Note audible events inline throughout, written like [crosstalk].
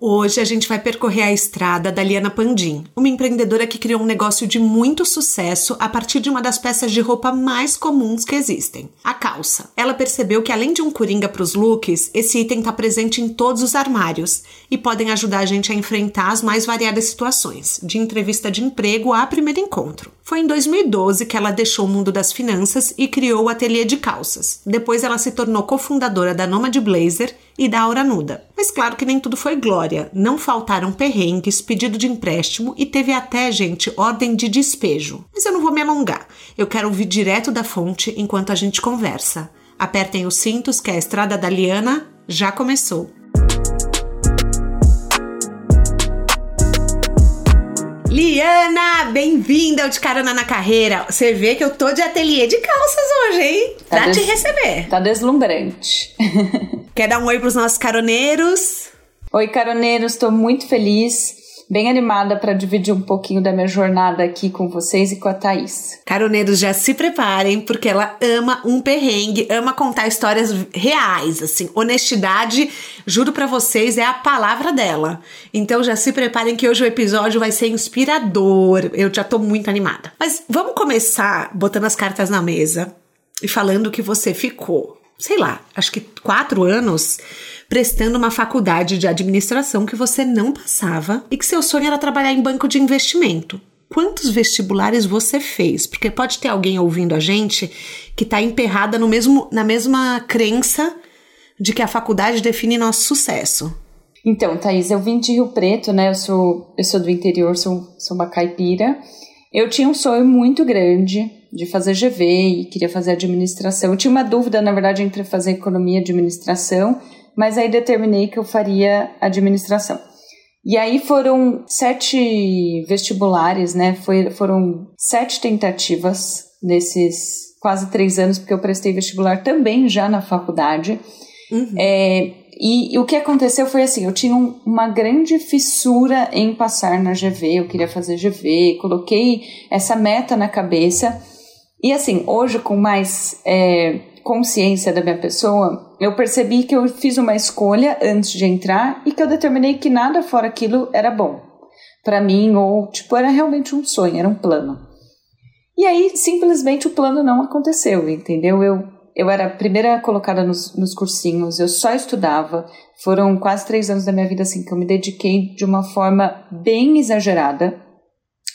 Hoje a gente vai percorrer a estrada da Liana Pandim, uma empreendedora que criou um negócio de muito sucesso a partir de uma das peças de roupa mais comuns que existem, a calça. Ela percebeu que além de um coringa para os looks, esse item está presente em todos os armários e podem ajudar a gente a enfrentar as mais variadas situações, de entrevista de emprego a primeiro encontro. Foi em 2012 que ela deixou o mundo das finanças e criou o ateliê de calças. Depois ela se tornou cofundadora da Nomad Blazer e da Aura Nuda. Mas claro que nem tudo foi glória. Não faltaram perrengues, pedido de empréstimo e teve até, gente, ordem de despejo. Mas eu não vou me alongar. Eu quero ouvir direto da fonte enquanto a gente conversa. Apertem os cintos que a estrada da Liana já começou. Liana, bem-vinda ao De Carona na Carreira. Você vê que eu tô de ateliê de calças hoje, hein? Tá pra te receber. Tá deslumbrante. [laughs] Quer dar um oi pros nossos caroneiros? Oi, caroneiros, tô muito feliz bem animada para dividir um pouquinho da minha jornada aqui com vocês e com a Thaís. Caroneiros, já se preparem, porque ela ama um perrengue, ama contar histórias reais, assim. Honestidade, juro para vocês, é a palavra dela. Então já se preparem que hoje o episódio vai ser inspirador. Eu já tô muito animada. Mas vamos começar botando as cartas na mesa e falando que você ficou, sei lá, acho que quatro anos prestando uma faculdade de administração que você não passava e que seu sonho era trabalhar em banco de investimento. Quantos vestibulares você fez? Porque pode ter alguém ouvindo a gente que está emperrada no mesmo, na mesma crença de que a faculdade define nosso sucesso. Então, Thaís, eu vim de Rio Preto, né? Eu sou, eu sou do interior, sou, sou uma caipira. Eu tinha um sonho muito grande de fazer GV e queria fazer administração. Eu tinha uma dúvida, na verdade, entre fazer economia e administração, mas aí determinei que eu faria administração. E aí foram sete vestibulares, né? Foi, foram sete tentativas nesses quase três anos, porque eu prestei vestibular também já na faculdade. Uhum. É, e, e, o que aconteceu foi assim: eu tinha um, uma grande fissura em passar na GV, eu queria fazer GV, coloquei essa meta na cabeça. E assim, hoje com mais é, consciência da minha pessoa, eu percebi que eu fiz uma escolha antes de entrar e que eu determinei que nada fora aquilo era bom para mim ou tipo era realmente um sonho, era um plano. E aí simplesmente o plano não aconteceu, entendeu? Eu eu era a primeira colocada nos, nos cursinhos, eu só estudava. Foram quase três anos da minha vida assim que eu me dediquei de uma forma bem exagerada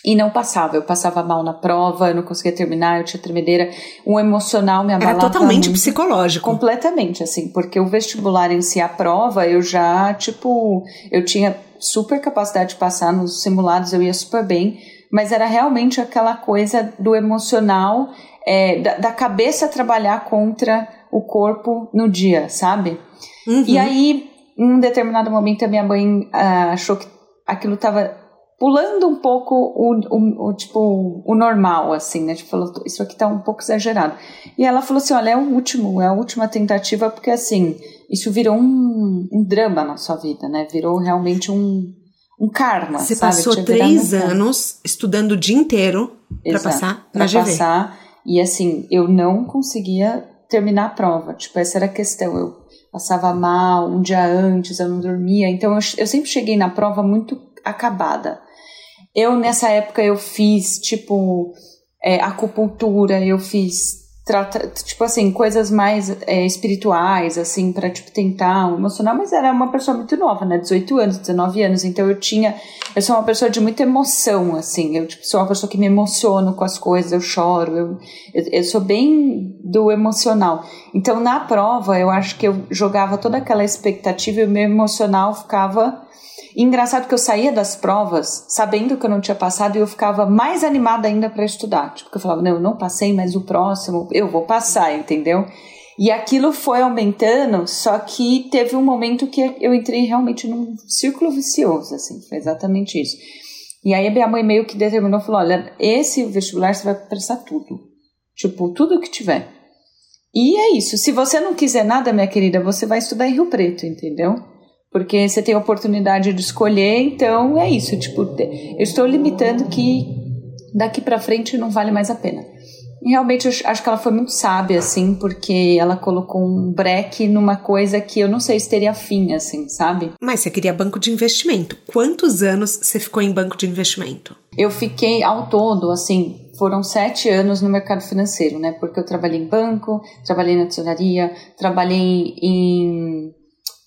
e não passava. Eu passava mal na prova, eu não conseguia terminar, eu tinha tremedeira. O emocional me abalava. Era totalmente muito, psicológico. Completamente, assim, porque o vestibular em si, a prova, eu já, tipo, eu tinha super capacidade de passar nos simulados, eu ia super bem, mas era realmente aquela coisa do emocional, é, da, da, cabeça trabalhar contra o corpo no dia, sabe? Uhum. E aí, em um determinado momento, a minha mãe ah, achou que aquilo estava pulando um pouco o, o, o, tipo o normal assim né? Tipo falou isso aqui tá um pouco exagerado. E ela falou assim olha é o último é a última tentativa porque assim isso virou um, um drama na sua vida né? Virou realmente um um karma você sabe? passou três anos estudando o dia inteiro para passar na pra GV passar. E assim eu não conseguia terminar a prova. Tipo essa era a questão. Eu passava mal um dia antes eu não dormia. Então eu, eu sempre cheguei na prova muito acabada. Eu, nessa época, eu fiz, tipo, é, acupuntura, eu fiz, trata, tipo assim, coisas mais é, espirituais, assim, para tipo, tentar emocionar, mas era uma pessoa muito nova, né, 18 anos, 19 anos, então eu tinha, eu sou uma pessoa de muita emoção, assim, eu tipo, sou uma pessoa que me emociono com as coisas, eu choro, eu, eu, eu sou bem do emocional. Então, na prova, eu acho que eu jogava toda aquela expectativa e o meu emocional ficava e engraçado que eu saía das provas sabendo que eu não tinha passado e eu ficava mais animada ainda para estudar. Tipo, eu falava, não, eu não passei, mas o próximo eu vou passar, entendeu? E aquilo foi aumentando, só que teve um momento que eu entrei realmente num círculo vicioso, assim, foi exatamente isso. E aí a minha mãe meio que determinou, falou, olha, esse vestibular você vai prestar tudo. Tipo, tudo que tiver. E é isso. Se você não quiser nada, minha querida, você vai estudar em Rio Preto, entendeu? Porque você tem a oportunidade de escolher, então é isso. Tipo, eu estou limitando que daqui para frente não vale mais a pena. E realmente eu acho que ela foi muito sábia, assim, porque ela colocou um breque numa coisa que eu não sei se teria fim, assim, sabe? Mas você queria banco de investimento. Quantos anos você ficou em banco de investimento? Eu fiquei ao todo, assim, foram sete anos no mercado financeiro, né? Porque eu trabalhei em banco, trabalhei na tesouraria, trabalhei em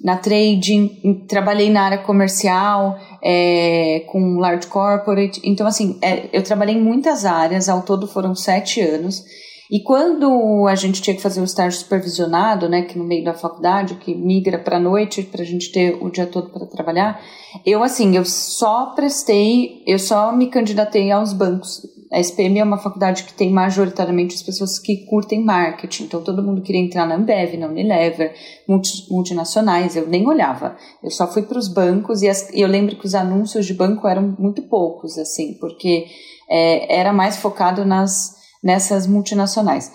na trading, trabalhei na área comercial, é, com large corporate. Então, assim, é, eu trabalhei em muitas áreas, ao todo foram sete anos. E quando a gente tinha que fazer o estágio supervisionado, né, que no meio da faculdade, que migra para noite para a gente ter o dia todo para trabalhar, eu assim, eu só prestei, eu só me candidatei aos bancos. A SPM é uma faculdade que tem majoritariamente as pessoas que curtem marketing, então todo mundo queria entrar na Ambev, na Unilever, multi, multinacionais, eu nem olhava, eu só fui para os bancos e, as, eu lembro que os anúncios de banco eram muito poucos, assim, porque é, era mais focado nas, nessas multinacionais.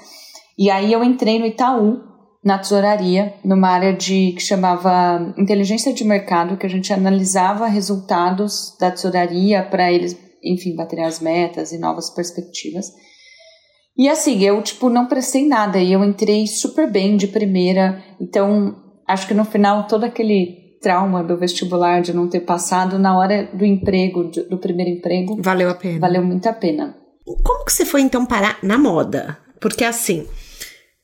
E aí eu entrei no Itaú, na tesouraria, numa área de que chamava inteligência de mercado, que a gente analisava resultados da tesouraria para eles enfim, baterem as metas e novas perspectivas. E assim, eu, tipo, não prestei nada e eu entrei super bem de primeira. Então, acho que no final, todo aquele trauma do vestibular de não ter passado, na hora do emprego, do primeiro emprego. Valeu a pena. Valeu muito a pena. Como que você foi então parar na moda? Porque assim,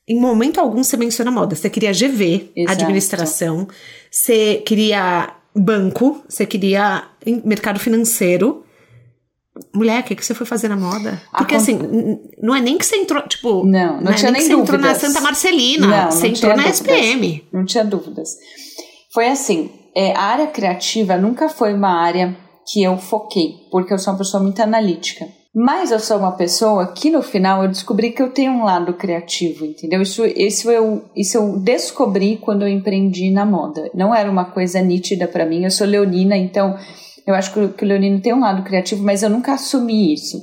em momento algum você menciona moda. Você queria GV, Exato. administração, você queria banco, você queria mercado financeiro. Mulher, o que, que você foi fazer na moda? Porque assim, não é nem que você entrou, tipo. Não, não, não tinha é nem, dúvidas. Você entrou na Santa Marcelina, não, você entrou na dúvidas. SPM. Não tinha dúvidas. Foi assim, é, a área criativa nunca foi uma área que eu foquei, porque eu sou uma pessoa muito analítica. Mas eu sou uma pessoa que no final eu descobri que eu tenho um lado criativo, entendeu? Isso, isso, eu, isso eu descobri quando eu empreendi na moda. Não era uma coisa nítida para mim. Eu sou leonina, então eu acho que, que o Leonino tem um lado criativo, mas eu nunca assumi isso.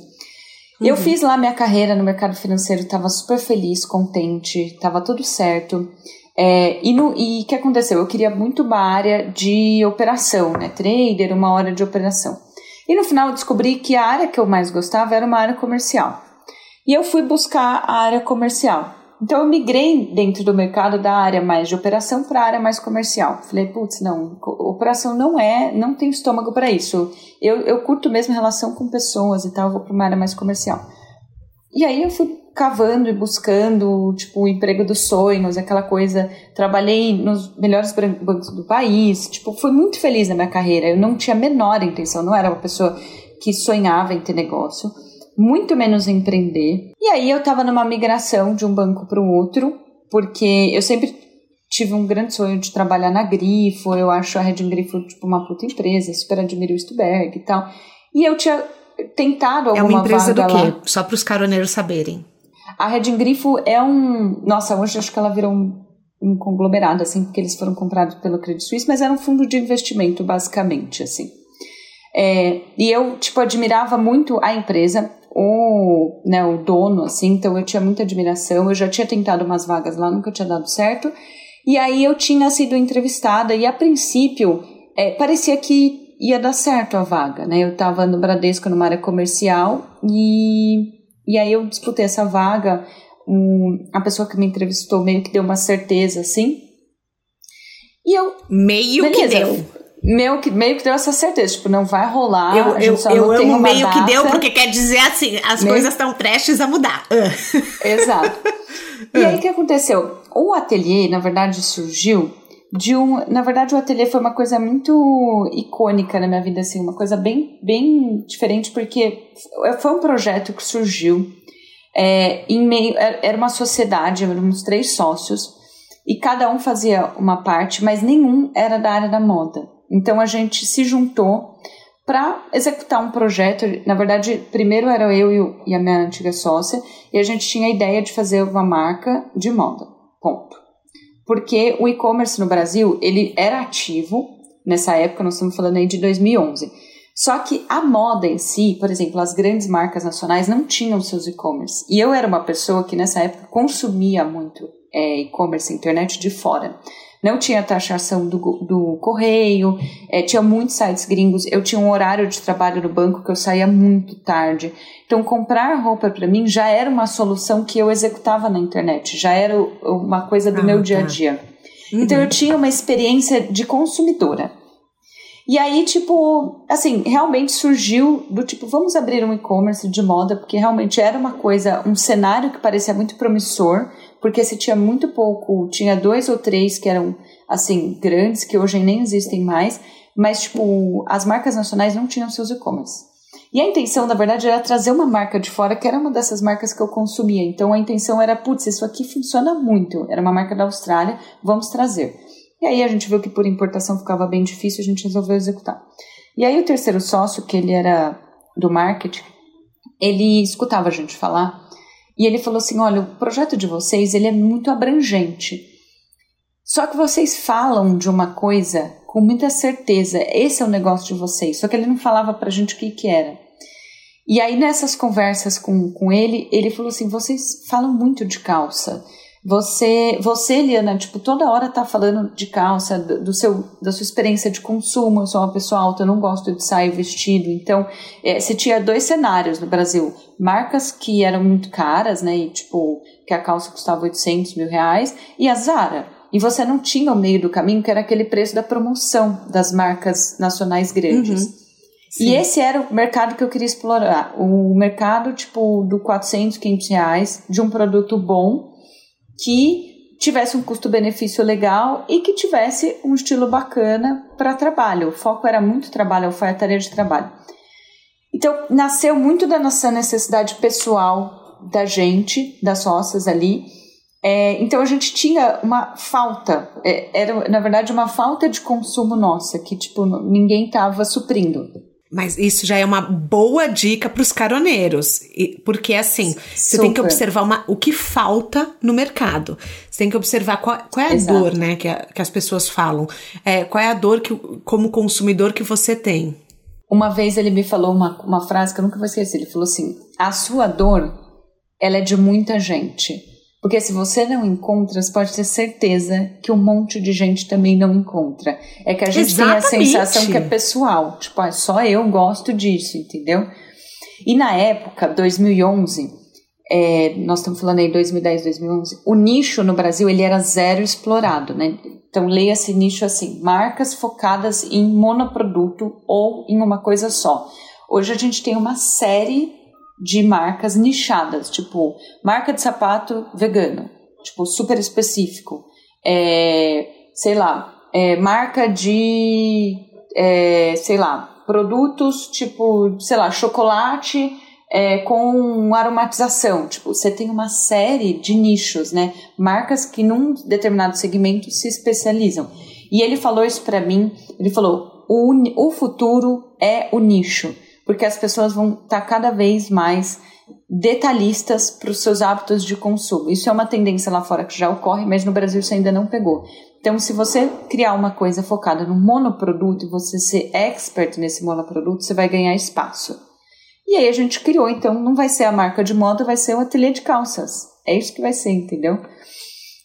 Uhum. Eu fiz lá minha carreira no mercado financeiro, estava super feliz, contente, estava tudo certo. É, e o que aconteceu? Eu queria muito uma área de operação, né? Trader, uma hora de operação. E no final eu descobri que a área que eu mais gostava era uma área comercial. E eu fui buscar a área comercial. Então eu migrei dentro do mercado da área mais de operação para a área mais comercial. Falei, putz, não, operação não é, não tem estômago para isso. Eu, eu curto mesmo relação com pessoas e tal, vou para uma área mais comercial. E aí eu fui cavando e buscando, tipo, o emprego dos sonhos, aquela coisa. Trabalhei nos melhores bancos do país, tipo, fui muito feliz na minha carreira. Eu não tinha a menor intenção, não era uma pessoa que sonhava em ter negócio muito menos empreender. E aí eu estava numa migração de um banco para o outro, porque eu sempre tive um grande sonho de trabalhar na Grifo, eu acho a Red Grifo tipo uma puta empresa, super admiro o Stuberg e tal. E eu tinha tentado alguma É uma empresa do quê? Lá. Só para os caroneiros saberem. A Red Grifo é um, nossa, hoje acho que ela virou um, um conglomerado assim, porque eles foram comprados pelo Credit Suisse, mas era um fundo de investimento basicamente assim. É, e eu, tipo, admirava muito a empresa o, né, o dono, assim, então eu tinha muita admiração. Eu já tinha tentado umas vagas lá, nunca tinha dado certo. E aí eu tinha sido entrevistada e a princípio é, parecia que ia dar certo a vaga, né? Eu estava no Bradesco numa área comercial e, e aí eu disputei essa vaga. Um, a pessoa que me entrevistou meio que deu uma certeza, assim. E eu. Meio beleza, que deu meio que, meio que deu essa certeza, tipo, não vai rolar. Eu, eu, eu amo meio data. que deu, porque quer dizer assim, as meio... coisas estão prestes a mudar. [laughs] Exato. e aí o que aconteceu? O ateliê, na verdade, surgiu de um. Na verdade, o ateliê foi uma coisa muito icônica na minha vida, assim, uma coisa bem, bem diferente, porque foi um projeto que surgiu é, em meio. Era uma sociedade, éramos três sócios. E cada um fazia uma parte, mas nenhum era da área da moda. Então a gente se juntou para executar um projeto. Na verdade, primeiro era eu e a minha antiga sócia, e a gente tinha a ideia de fazer uma marca de moda. Ponto. Porque o e-commerce no Brasil, ele era ativo nessa época, nós estamos falando aí de 2011. Só que a moda em si, por exemplo, as grandes marcas nacionais não tinham seus e-commerce. E eu era uma pessoa que nessa época consumia muito é, e-commerce, internet de fora. Não tinha taxação do, do correio, é, tinha muitos sites gringos. Eu tinha um horário de trabalho no banco que eu saía muito tarde. Então, comprar roupa para mim já era uma solução que eu executava na internet, já era uma coisa do ah, meu dia a tá. dia. Uhum. Então, eu tinha uma experiência de consumidora. E aí, tipo, assim, realmente surgiu do tipo, vamos abrir um e-commerce de moda, porque realmente era uma coisa, um cenário que parecia muito promissor, porque se tinha muito pouco, tinha dois ou três que eram, assim, grandes, que hoje nem existem mais, mas, tipo, as marcas nacionais não tinham seus e-commerce. E a intenção, na verdade, era trazer uma marca de fora, que era uma dessas marcas que eu consumia. Então a intenção era, putz, isso aqui funciona muito. Era uma marca da Austrália, vamos trazer. E aí a gente viu que por importação ficava bem difícil, a gente resolveu executar. E aí o terceiro sócio, que ele era do marketing, ele escutava a gente falar e ele falou assim: "Olha, o projeto de vocês, ele é muito abrangente. Só que vocês falam de uma coisa com muita certeza. Esse é o negócio de vocês. Só que ele não falava pra gente o que que era. E aí nessas conversas com, com ele, ele falou assim: "Vocês falam muito de calça. Você, você, Liana, tipo, toda hora tá falando de calça, do, seu, da sua experiência de consumo. Eu sou uma pessoa alta, eu não gosto de sair vestido. Então, é, você tinha dois cenários no Brasil. Marcas que eram muito caras, né? E, tipo, que a calça custava 800 mil reais. E a Zara. E você não tinha o meio do caminho, que era aquele preço da promoção das marcas nacionais grandes. Uhum. E esse era o mercado que eu queria explorar. O mercado, tipo, do 400, 500 reais, de um produto bom que tivesse um custo-benefício legal e que tivesse um estilo bacana para trabalho. O foco era muito trabalho, foi a tarefa de trabalho. Então, nasceu muito da nossa necessidade pessoal da gente, das sócias ali. É, então, a gente tinha uma falta, é, era na verdade uma falta de consumo nossa, que tipo, ninguém estava suprindo. Mas isso já é uma boa dica para os caroneiros, porque assim, Super. você tem que observar uma, o que falta no mercado. Você tem que observar qual, qual é a Exato. dor, né, que, a, que as pessoas falam. É, qual é a dor que, como consumidor que você tem. Uma vez ele me falou uma, uma frase que eu nunca vou esquecer. Ele falou assim: a sua dor, ela é de muita gente porque se você não encontra, você pode ter certeza que um monte de gente também não encontra. É que a gente Exatamente. tem a sensação que é pessoal. Tipo, ah, só eu gosto disso, entendeu? E na época, 2011, é, nós estamos falando aí 2010, 2011, o nicho no Brasil ele era zero explorado, né? Então leia-se nicho assim, marcas focadas em monoproduto ou em uma coisa só. Hoje a gente tem uma série de marcas nichadas, tipo marca de sapato vegano, tipo super específico, é, sei lá, é, marca de, é, sei lá, produtos tipo, sei lá, chocolate é, com aromatização, tipo, você tem uma série de nichos, né? Marcas que num determinado segmento se especializam. E ele falou isso para mim, ele falou, o, o futuro é o nicho porque as pessoas vão estar tá cada vez mais detalhistas para os seus hábitos de consumo. Isso é uma tendência lá fora que já ocorre, mas no Brasil isso ainda não pegou. Então, se você criar uma coisa focada no monoproduto e você ser expert nesse monoproduto, você vai ganhar espaço. E aí a gente criou, então não vai ser a marca de moda, vai ser o ateliê de calças. É isso que vai ser, entendeu?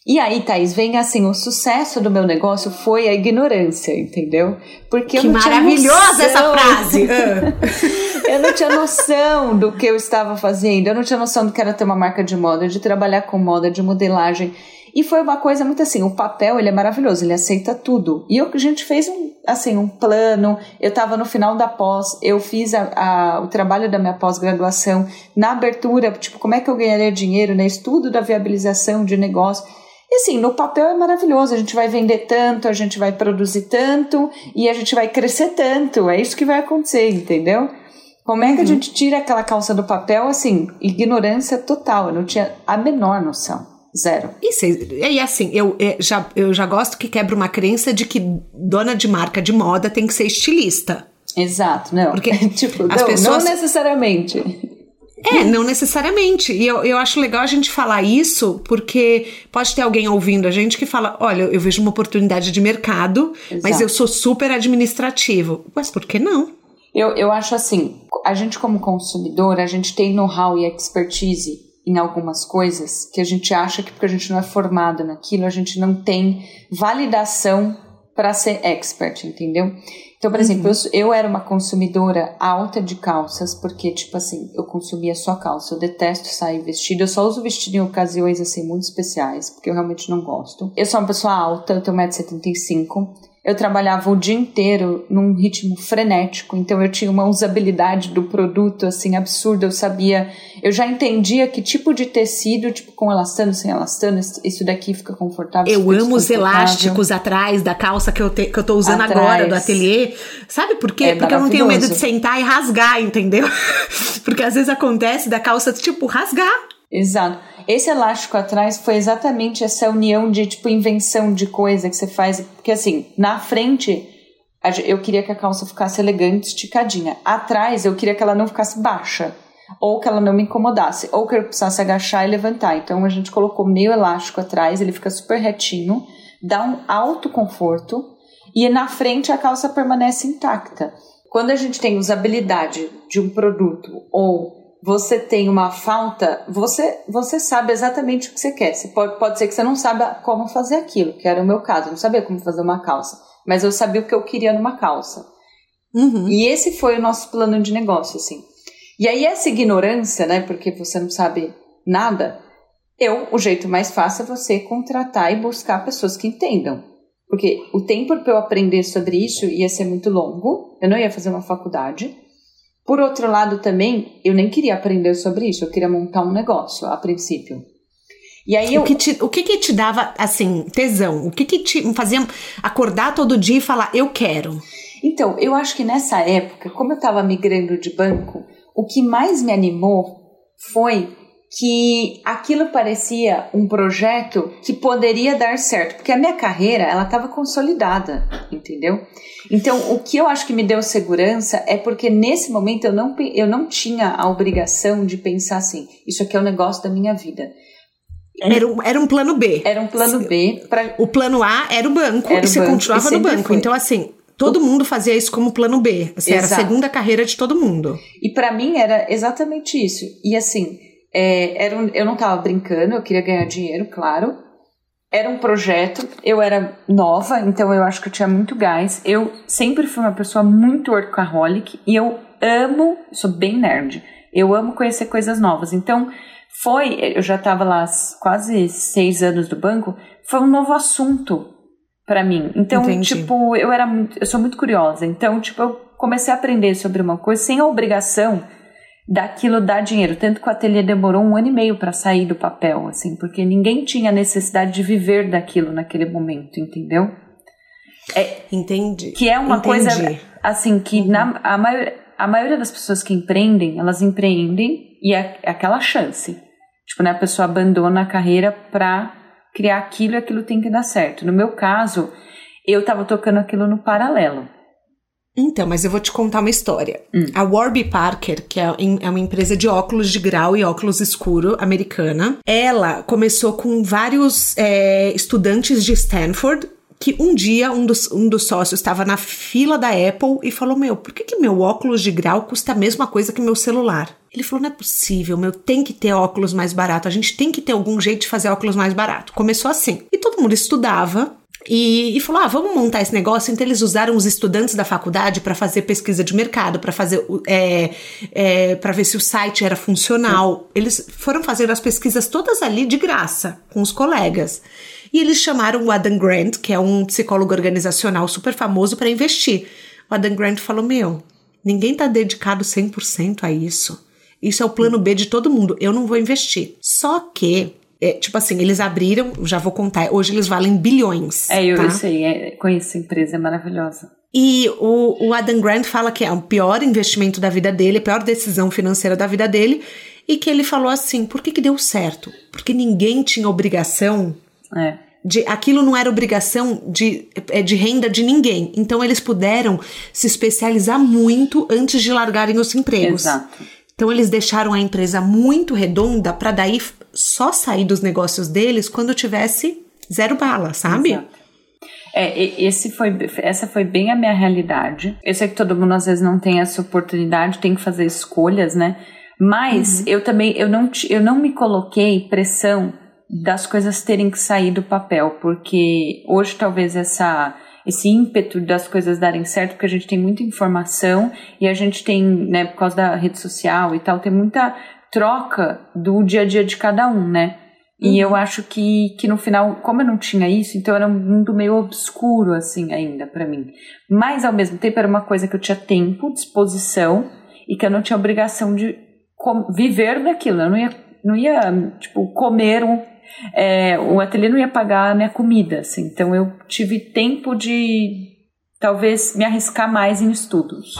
E aí, Thaís, vem assim, o sucesso do meu negócio foi a ignorância, entendeu? Porque que eu não maravilhosa tinha essa frase! [laughs] eu não tinha noção do que eu estava fazendo, eu não tinha noção do que era ter uma marca de moda, de trabalhar com moda, de modelagem. E foi uma coisa muito assim, o papel, ele é maravilhoso, ele aceita tudo. E eu, a gente fez um, assim, um plano, eu estava no final da pós, eu fiz a, a, o trabalho da minha pós-graduação, na abertura, tipo, como é que eu ganharia dinheiro, né? Estudo da viabilização de negócio. E assim, no papel é maravilhoso, a gente vai vender tanto, a gente vai produzir tanto e a gente vai crescer tanto. É isso que vai acontecer, entendeu? Como é que uhum. a gente tira aquela calça do papel? Assim, ignorância total. Eu não tinha a menor noção. Zero. E, e assim, eu, eu, já, eu já gosto que quebra uma crença de que dona de marca de moda tem que ser estilista. Exato, não. Porque [laughs] tipo, as não, pessoas... não necessariamente. É, não necessariamente. E eu, eu acho legal a gente falar isso, porque pode ter alguém ouvindo a gente que fala: olha, eu vejo uma oportunidade de mercado, Exato. mas eu sou super administrativo. Mas por que não? Eu, eu acho assim, a gente como consumidor, a gente tem know-how e expertise em algumas coisas que a gente acha que porque a gente não é formado naquilo, a gente não tem validação para ser expert, entendeu? Então, por uhum. exemplo, eu, eu, era uma consumidora alta de calças, porque, tipo assim, eu consumia só calça. Eu detesto sair vestido. Eu só uso vestido em ocasiões, assim, muito especiais, porque eu realmente não gosto. Eu sou uma pessoa alta, eu tenho 1,75m eu trabalhava o dia inteiro num ritmo frenético, então eu tinha uma usabilidade do produto assim absurda, eu sabia, eu já entendia que tipo de tecido, tipo com elastano, sem elastano, isso daqui fica confortável. Eu amo os elásticos atrás da calça que eu, te, que eu tô usando atrás. agora do ateliê. Sabe por quê? É Porque eu não tenho medo de sentar e rasgar, entendeu? [laughs] Porque às vezes acontece da calça tipo rasgar. Exato. Esse elástico atrás foi exatamente essa união de tipo invenção de coisa que você faz, porque assim, na frente eu queria que a calça ficasse elegante, esticadinha. Atrás eu queria que ela não ficasse baixa, ou que ela não me incomodasse, ou que eu precisasse agachar e levantar. Então a gente colocou meio elástico atrás, ele fica super retinho, dá um alto conforto e na frente a calça permanece intacta. Quando a gente tem usabilidade de um produto ou você tem uma falta, você, você sabe exatamente o que você quer. Você pode, pode ser que você não saiba como fazer aquilo, que era o meu caso. Eu não sabia como fazer uma calça, mas eu sabia o que eu queria numa calça. Uhum. E esse foi o nosso plano de negócio, assim. E aí essa ignorância, né, porque você não sabe nada, eu, o jeito mais fácil é você contratar e buscar pessoas que entendam. Porque o tempo para eu aprender sobre isso ia ser muito longo, eu não ia fazer uma faculdade. Por outro lado, também, eu nem queria aprender sobre isso, eu queria montar um negócio a princípio. E aí eu... o, que te, o que que te dava, assim, tesão? O que que te fazia acordar todo dia e falar, eu quero? Então, eu acho que nessa época, como eu estava migrando de banco, o que mais me animou foi que aquilo parecia um projeto que poderia dar certo, porque a minha carreira ela estava consolidada, entendeu? Então, o que eu acho que me deu segurança é porque nesse momento eu não, eu não tinha a obrigação de pensar assim, isso aqui é o negócio da minha vida. Era um, era um plano B. Era um plano B. Pra... O plano A era o banco era e você banco, continuava no banco. Foi. Então, assim, todo mundo fazia isso como plano B. Assim, era a segunda carreira de todo mundo. E para mim era exatamente isso. E assim, é, era um, eu não estava brincando, eu queria ganhar dinheiro, claro. Era um projeto, eu era nova, então eu acho que eu tinha muito gás. Eu sempre fui uma pessoa muito workaholic e eu amo, sou bem nerd, eu amo conhecer coisas novas. Então, foi, eu já estava lá quase seis anos do banco, foi um novo assunto para mim. Então, Entendi. tipo, eu era muito, eu sou muito curiosa. Então, tipo, eu comecei a aprender sobre uma coisa sem a obrigação daquilo dar dinheiro. Tanto que o ateliê demorou um ano e meio para sair do papel, assim, porque ninguém tinha necessidade de viver daquilo naquele momento, entendeu? É, Entendi. Que é uma Entendi. coisa, assim, que uhum. na, a, maior, a maioria das pessoas que empreendem, elas empreendem e é, é aquela chance. Tipo, né, a pessoa abandona a carreira para criar aquilo e aquilo tem que dar certo. No meu caso, eu estava tocando aquilo no paralelo. Então, mas eu vou te contar uma história. Hum. A Warby Parker, que é, é uma empresa de óculos de grau e óculos escuro americana, ela começou com vários é, estudantes de Stanford que um dia um dos, um dos sócios estava na fila da Apple e falou: Meu, por que, que meu óculos de grau custa a mesma coisa que meu celular? Ele falou: Não é possível, meu, tem que ter óculos mais barato, a gente tem que ter algum jeito de fazer óculos mais barato. Começou assim. E todo mundo estudava e, e, falou: ah, vamos montar esse negócio. Então, eles usaram os estudantes da faculdade para fazer pesquisa de mercado, para fazer é, é, para ver se o site era funcional. Eles foram fazer as pesquisas todas ali de graça, com os colegas. E eles chamaram o Adam Grant, que é um psicólogo organizacional super famoso, para investir. O Adam Grant falou: Meu, ninguém está dedicado 100% a isso. Isso é o plano B de todo mundo. Eu não vou investir. Só que é, tipo assim, eles abriram, já vou contar, hoje eles valem bilhões. É, eu, tá? sei, é, conheço a empresa, é maravilhosa. E o, o Adam Grant fala que é o pior investimento da vida dele, a pior decisão financeira da vida dele, e que ele falou assim: por que, que deu certo? Porque ninguém tinha obrigação. É. De, aquilo não era obrigação de, é, de renda de ninguém. Então eles puderam se especializar muito antes de largarem os empregos. Exato. Então eles deixaram a empresa muito redonda para daí só sair dos negócios deles quando tivesse zero bala, sabe? Exato. É, esse foi, essa foi bem a minha realidade. Eu sei que todo mundo às vezes não tem essa oportunidade, tem que fazer escolhas, né? Mas uhum. eu também eu não, eu não me coloquei pressão das coisas terem que sair do papel, porque hoje talvez essa esse ímpeto das coisas darem certo, porque a gente tem muita informação e a gente tem, né, por causa da rede social e tal, tem muita troca do dia a dia de cada um, né? E eu uhum. acho que, que no final, como eu não tinha isso, então era um mundo meio obscuro, assim, ainda para mim. Mas, ao mesmo tempo, era uma coisa que eu tinha tempo, disposição, e que eu não tinha obrigação de viver daquilo. Eu não ia, não ia tipo, comer um. É, o ateliê não ia pagar a minha comida, assim. Então, eu tive tempo de, talvez, me arriscar mais em estudos.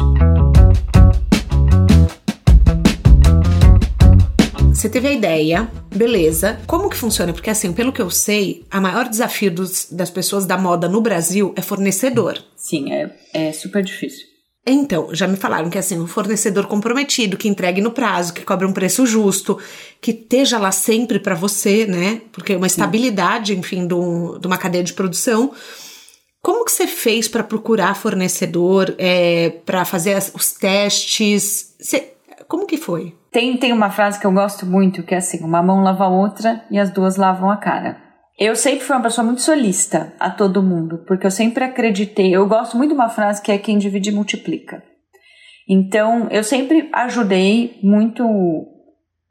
Você teve a ideia, beleza. Como que funciona? Porque assim, pelo que eu sei, a maior desafio dos, das pessoas da moda no Brasil é fornecedor. Sim, é, é super difícil. Então, já me falaram que assim, um fornecedor comprometido, que entregue no prazo, que cobre um preço justo, que esteja lá sempre para você, né? Porque é uma estabilidade, enfim, de, um, de uma cadeia de produção. Como que você fez para procurar fornecedor, é, para fazer as, os testes? Você, como que foi? Tem, tem uma frase que eu gosto muito, que é assim: uma mão lava a outra e as duas lavam a cara. Eu sempre fui uma pessoa muito solista a todo mundo, porque eu sempre acreditei. Eu gosto muito de uma frase que é: quem divide multiplica. Então, eu sempre ajudei muito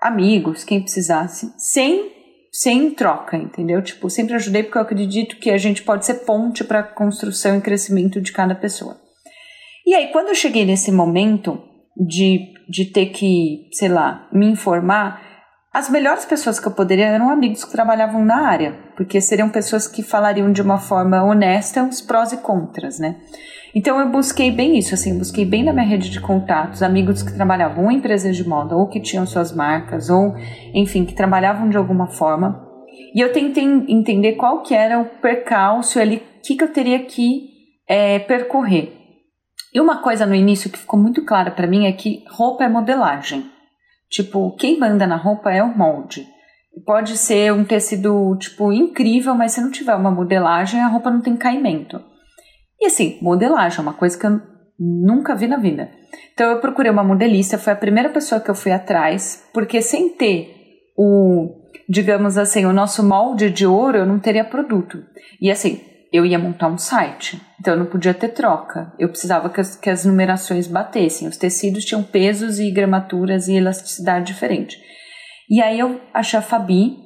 amigos, quem precisasse, sem sem troca, entendeu? Tipo, sempre ajudei porque eu acredito que a gente pode ser ponte para construção e crescimento de cada pessoa. E aí, quando eu cheguei nesse momento de de ter que, sei lá, me informar, as melhores pessoas que eu poderia eram amigos que trabalhavam na área, porque seriam pessoas que falariam de uma forma honesta os prós e contras, né? Então eu busquei bem isso, assim, busquei bem na minha rede de contatos, amigos que trabalhavam em empresas de moda ou que tinham suas marcas ou, enfim, que trabalhavam de alguma forma. E eu tentei entender qual que era o percalço ali, o que, que eu teria que é, percorrer. E uma coisa no início que ficou muito clara para mim é que roupa é modelagem. Tipo, quem manda na roupa é o molde. Pode ser um tecido, tipo, incrível, mas se não tiver uma modelagem, a roupa não tem caimento. E assim, modelagem é uma coisa que eu nunca vi na vida. Então eu procurei uma modelista, foi a primeira pessoa que eu fui atrás, porque sem ter o, digamos assim, o nosso molde de ouro, eu não teria produto. E assim, eu ia montar um site, então eu não podia ter troca. Eu precisava que as, que as numerações batessem. Os tecidos tinham pesos e gramaturas e elasticidade diferente. E aí eu achei a Fabi,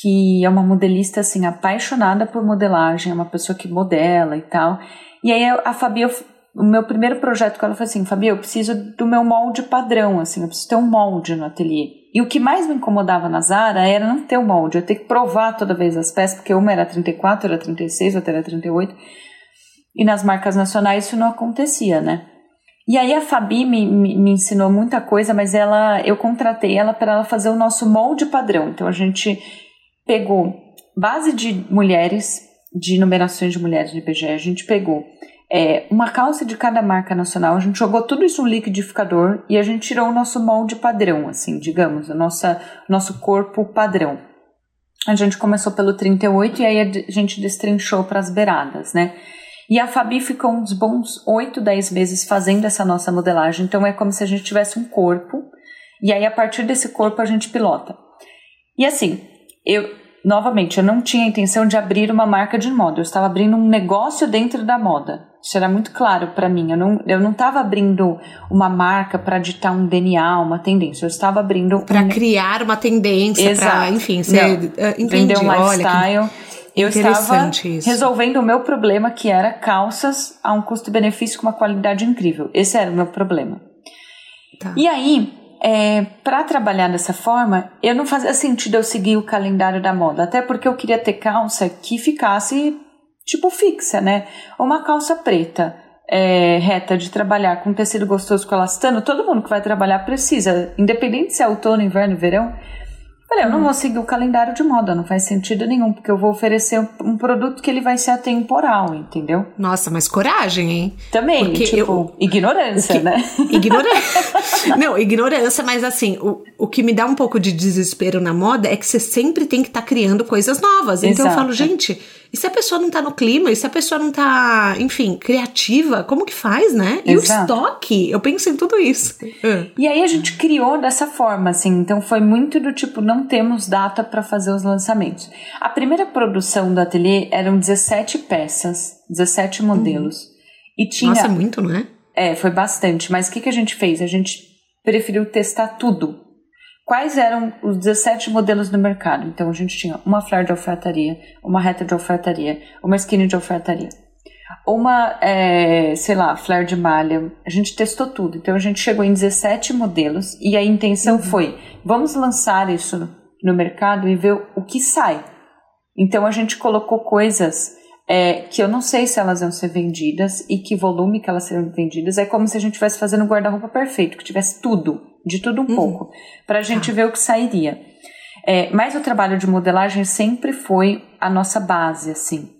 que é uma modelista assim apaixonada por modelagem, é uma pessoa que modela e tal. E aí a Fabi, eu, o meu primeiro projeto com ela foi assim, Fabi, eu preciso do meu molde padrão, assim, eu preciso ter um molde no ateliê. E o que mais me incomodava na Zara era não ter o molde, eu ter que provar toda vez as peças, porque uma era 34, era 36, outra era 38. E nas marcas nacionais isso não acontecia, né? E aí a Fabi me, me, me ensinou muita coisa, mas ela eu contratei ela para ela fazer o nosso molde padrão. Então a gente pegou base de mulheres, de numerações de mulheres de IBGE, a gente pegou é, uma calça de cada marca nacional, a gente jogou tudo isso no liquidificador e a gente tirou o nosso molde padrão, assim, digamos, o nosso, corpo padrão. A gente começou pelo 38 e aí a gente destrinchou para as beiradas, né? E a Fabi ficou uns bons 8, 10 meses fazendo essa nossa modelagem. Então é como se a gente tivesse um corpo e aí a partir desse corpo a gente pilota. E assim, eu novamente, eu não tinha a intenção de abrir uma marca de moda, eu estava abrindo um negócio dentro da moda. Isso era muito claro para mim. Eu não eu não estava abrindo uma marca para ditar um DNA, uma tendência. Eu estava abrindo para um... criar uma tendência, para enfim, você uh, vender um lifestyle. Olha, eu estava isso. resolvendo o meu problema, que era calças a um custo-benefício com uma qualidade incrível. Esse era o meu problema. Tá. E aí, é, para trabalhar dessa forma, eu não fazia sentido eu seguir o calendário da moda, até porque eu queria ter calça que ficasse tipo fixa, né? Uma calça preta. É, reta de trabalhar com tecido gostoso com elastano, todo mundo que vai trabalhar precisa, independente se é outono, inverno, verão. Falei, eu não hum. vou seguir o calendário de moda, não faz sentido nenhum, porque eu vou oferecer um, um, produto que ele vai ser atemporal, entendeu? Nossa, mas coragem, hein? Também, porque tipo, eu, ignorância, que, né? Ignorância. [laughs] não, ignorância, mas assim, o, o que me dá um pouco de desespero na moda é que você sempre tem que estar tá criando coisas novas. Então Exato. eu falo, gente, E se a pessoa não tá no clima, e se a pessoa não tá, enfim, criativa, como que faz, né? E Exato. o estoque, eu penso em tudo isso. E aí a gente criou dessa forma, assim, então foi muito do tipo, não temos data para fazer os lançamentos. A primeira produção do ateliê eram 17 peças, 17 modelos. E tinha. Nossa, é muito, não é? É, foi bastante. Mas o que, que a gente fez? A gente preferiu testar tudo. Quais eram os 17 modelos no mercado? Então a gente tinha uma flare de alfaiataria, uma reta de alfaiataria, uma skinny de alfaiataria, uma, é, sei lá, flare de malha. A gente testou tudo. Então a gente chegou em 17 modelos e a intenção foi: vamos lançar isso no mercado e ver o que sai. Então a gente colocou coisas é, que eu não sei se elas vão ser vendidas e que volume que elas serão vendidas. É como se a gente estivesse fazendo um guarda-roupa perfeito, que tivesse tudo, de tudo um Uhum. pouco, para a gente ver o que sairia. É, mas o trabalho de modelagem sempre foi a nossa base, assim.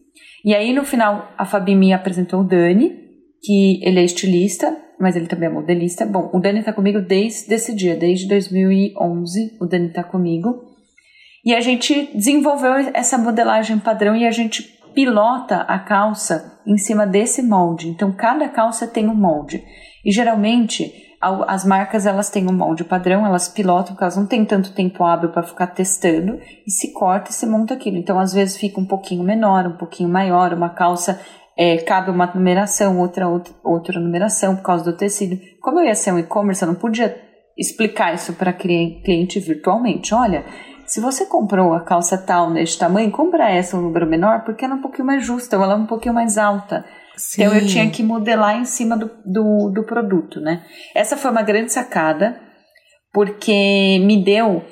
E aí no final a Fabi me apresentou o Dani, que ele é estilista, mas ele também é modelista. Bom, o Dani tá comigo desde esse dia, desde 2011, o Dani tá comigo. E a gente desenvolveu essa modelagem padrão e a gente pilota a calça em cima desse molde. Então cada calça tem um molde. E geralmente as marcas elas têm um molde padrão, elas pilotam, porque elas não têm tanto tempo hábil para ficar testando e se corta e se monta aquilo. Então às vezes fica um pouquinho menor, um pouquinho maior, uma calça é, cabe uma numeração, outra, outra outra numeração por causa do tecido. Como eu ia ser um e-commerce, eu não podia explicar isso para cliente virtualmente. Olha, se você comprou a calça tal neste tamanho, compra essa um número menor porque ela é um pouquinho mais justa ou ela é um pouquinho mais alta. Sim. Então eu tinha que modelar em cima do, do, do produto, né? Essa foi uma grande sacada porque me deu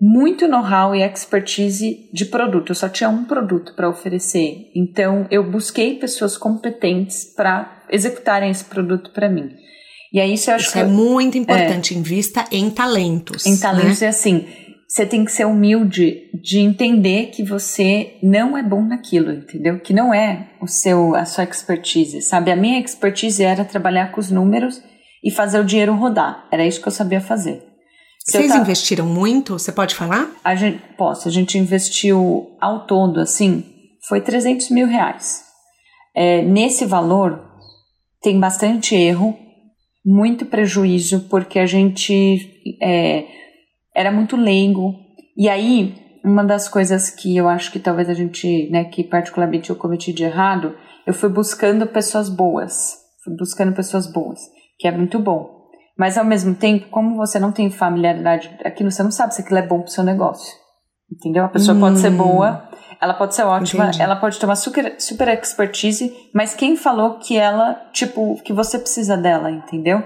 muito know-how e expertise de produto. Eu só tinha um produto para oferecer. Então eu busquei pessoas competentes para executarem esse produto para mim. E aí isso eu acho Isso que é muito importante, invista em talentos. em talentos né? é assim, você tem que ser humilde de entender que você não é bom naquilo, entendeu? Que não é o seu a sua expertise, sabe? A minha expertise era trabalhar com os números e fazer o dinheiro rodar. Era isso que eu sabia fazer. Se Vocês investiram muito? Você pode falar? a gente, posso, a gente investiu ao todo, assim, foi 300 mil reais. É, nesse valor, tem bastante erro, muito prejuízo, porque a gente é, era muito leigo. E aí, uma das coisas que eu acho que talvez a gente, né, que particularmente eu cometi de errado, eu fui buscando pessoas boas. Fui buscando pessoas boas, que é muito bom. Mas ao mesmo tempo, como você não tem familiaridade aquilo, você não sabe se aquilo é bom pro seu negócio. Entendeu? A pessoa pode ser boa, ela pode ser ótima, Entendi. ela pode ter uma super, super expertise, mas quem falou que ela, tipo, que você precisa dela, entendeu?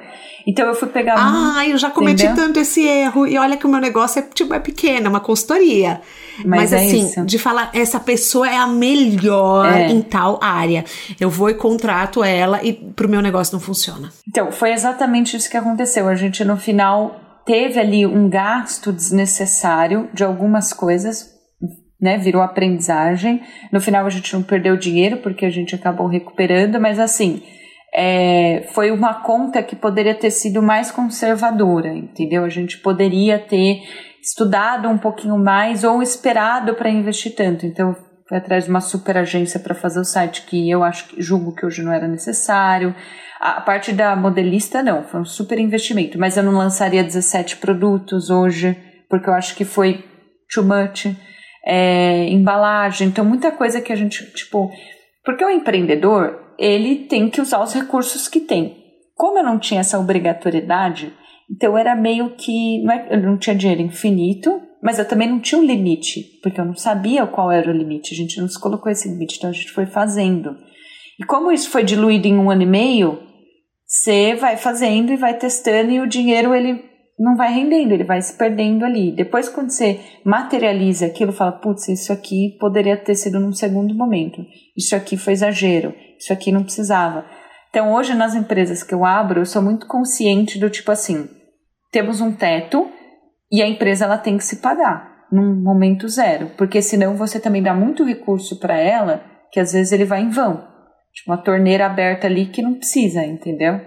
Então eu fui pegar Ah, eu já cometi entendeu? tanto esse erro. E olha que o meu negócio é, tipo, é pequeno, é uma consultoria. Mas Mas, é assim, isso. de falar, essa pessoa é a melhor É. em tal área. Eu vou e contrato ela e pro meu negócio não funciona. Então, foi exatamente isso que aconteceu. A gente, no final, teve ali um gasto desnecessário de algumas coisas, né? Virou aprendizagem. No final, a gente não perdeu dinheiro, porque a gente acabou recuperando, mas assim. é, foi uma conta que poderia ter sido mais conservadora, entendeu? A gente poderia ter estudado um pouquinho mais ou esperado para investir tanto. Então, fui atrás de uma super agência para fazer o site que eu acho julgo que hoje não era necessário. A parte da modelista, não, foi um super investimento, mas eu não lançaria 17 produtos hoje, porque eu acho que foi too much. É, embalagem, então muita coisa que a gente, tipo, porque o empreendedor, ele tem que usar os recursos que tem. Como eu não tinha essa obrigatoriedade, então era meio que, não é, eu não tinha dinheiro infinito, mas eu também não tinha um limite, porque eu não sabia qual era o limite, a gente não se colocou esse limite, então a gente foi fazendo. E como isso foi diluído em um ano e meio, você vai fazendo e vai testando e o dinheiro ele não vai rendendo, ele vai se perdendo ali. Depois, quando você materializa aquilo, fala, putz, isso aqui poderia ter sido num segundo momento. Isso aqui foi exagero. Isso aqui não precisava. Então, hoje, nas empresas que eu abro, eu sou muito consciente do tipo assim, temos um teto e a empresa ela tem que se pagar num momento zero, porque senão você também dá muito recurso para ela que às vezes ele vai em vão. Tipo, uma torneira aberta ali que não precisa, entendeu?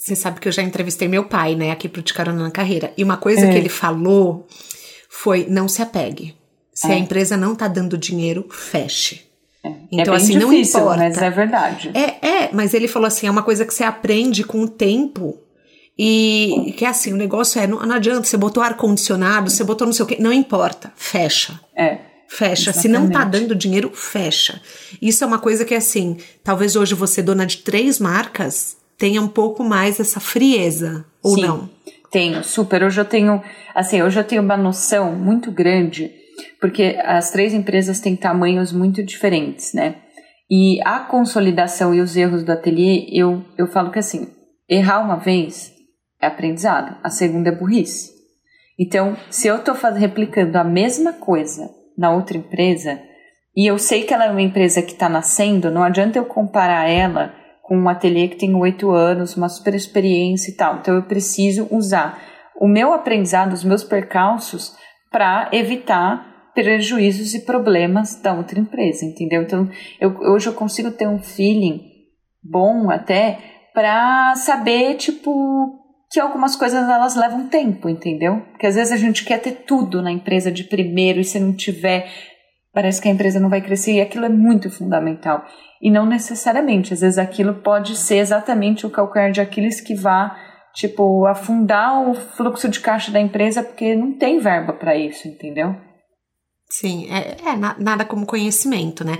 Você sabe que eu já entrevistei meu pai, né, aqui pro De Carona na Carreira. E uma coisa É. que ele falou foi: não se apegue. Se É. a empresa não tá dando dinheiro, feche. É, então, é assim, difícil, não importa. Mas é verdade. É, é, mas ele falou assim: é uma coisa que você aprende com o tempo. E que é assim, o negócio é, não, não adianta, você botou ar-condicionado, você botou não sei o quê, não importa, fecha. É. Fecha. Exatamente. Se não tá dando dinheiro, fecha. Isso é uma coisa que, assim, talvez hoje você, dona de três marcas, tenha um pouco mais essa frieza, ou Sim, não? Tenho, super. Hoje eu tenho, assim, hoje eu tenho uma noção muito grande porque as três empresas têm tamanhos muito diferentes, né? E a consolidação e os erros do ateliê, eu, eu falo que assim, errar uma vez é aprendizado, a segunda é burrice. Então, se eu estou replicando a mesma coisa na outra empresa, e eu sei que ela é uma empresa que está nascendo, não adianta eu comparar ela com um ateliê que tem oito anos, uma super experiência e tal. Então, eu preciso usar o meu aprendizado, os meus percalços, para evitar prejuízos e problemas da outra empresa, entendeu? Então, eu, hoje eu consigo ter um feeling bom até para saber, tipo, que algumas coisas elas levam tempo, entendeu? Porque às vezes a gente quer ter tudo na empresa de primeiro e se não tiver, parece que a empresa não vai crescer e aquilo é muito fundamental. E não necessariamente, às vezes aquilo pode ser exatamente o calcanhar de Aquiles que vá, tipo, afundar o fluxo de caixa da empresa porque não tem verba para isso, entendeu? Sim, é, é nada como conhecimento, né?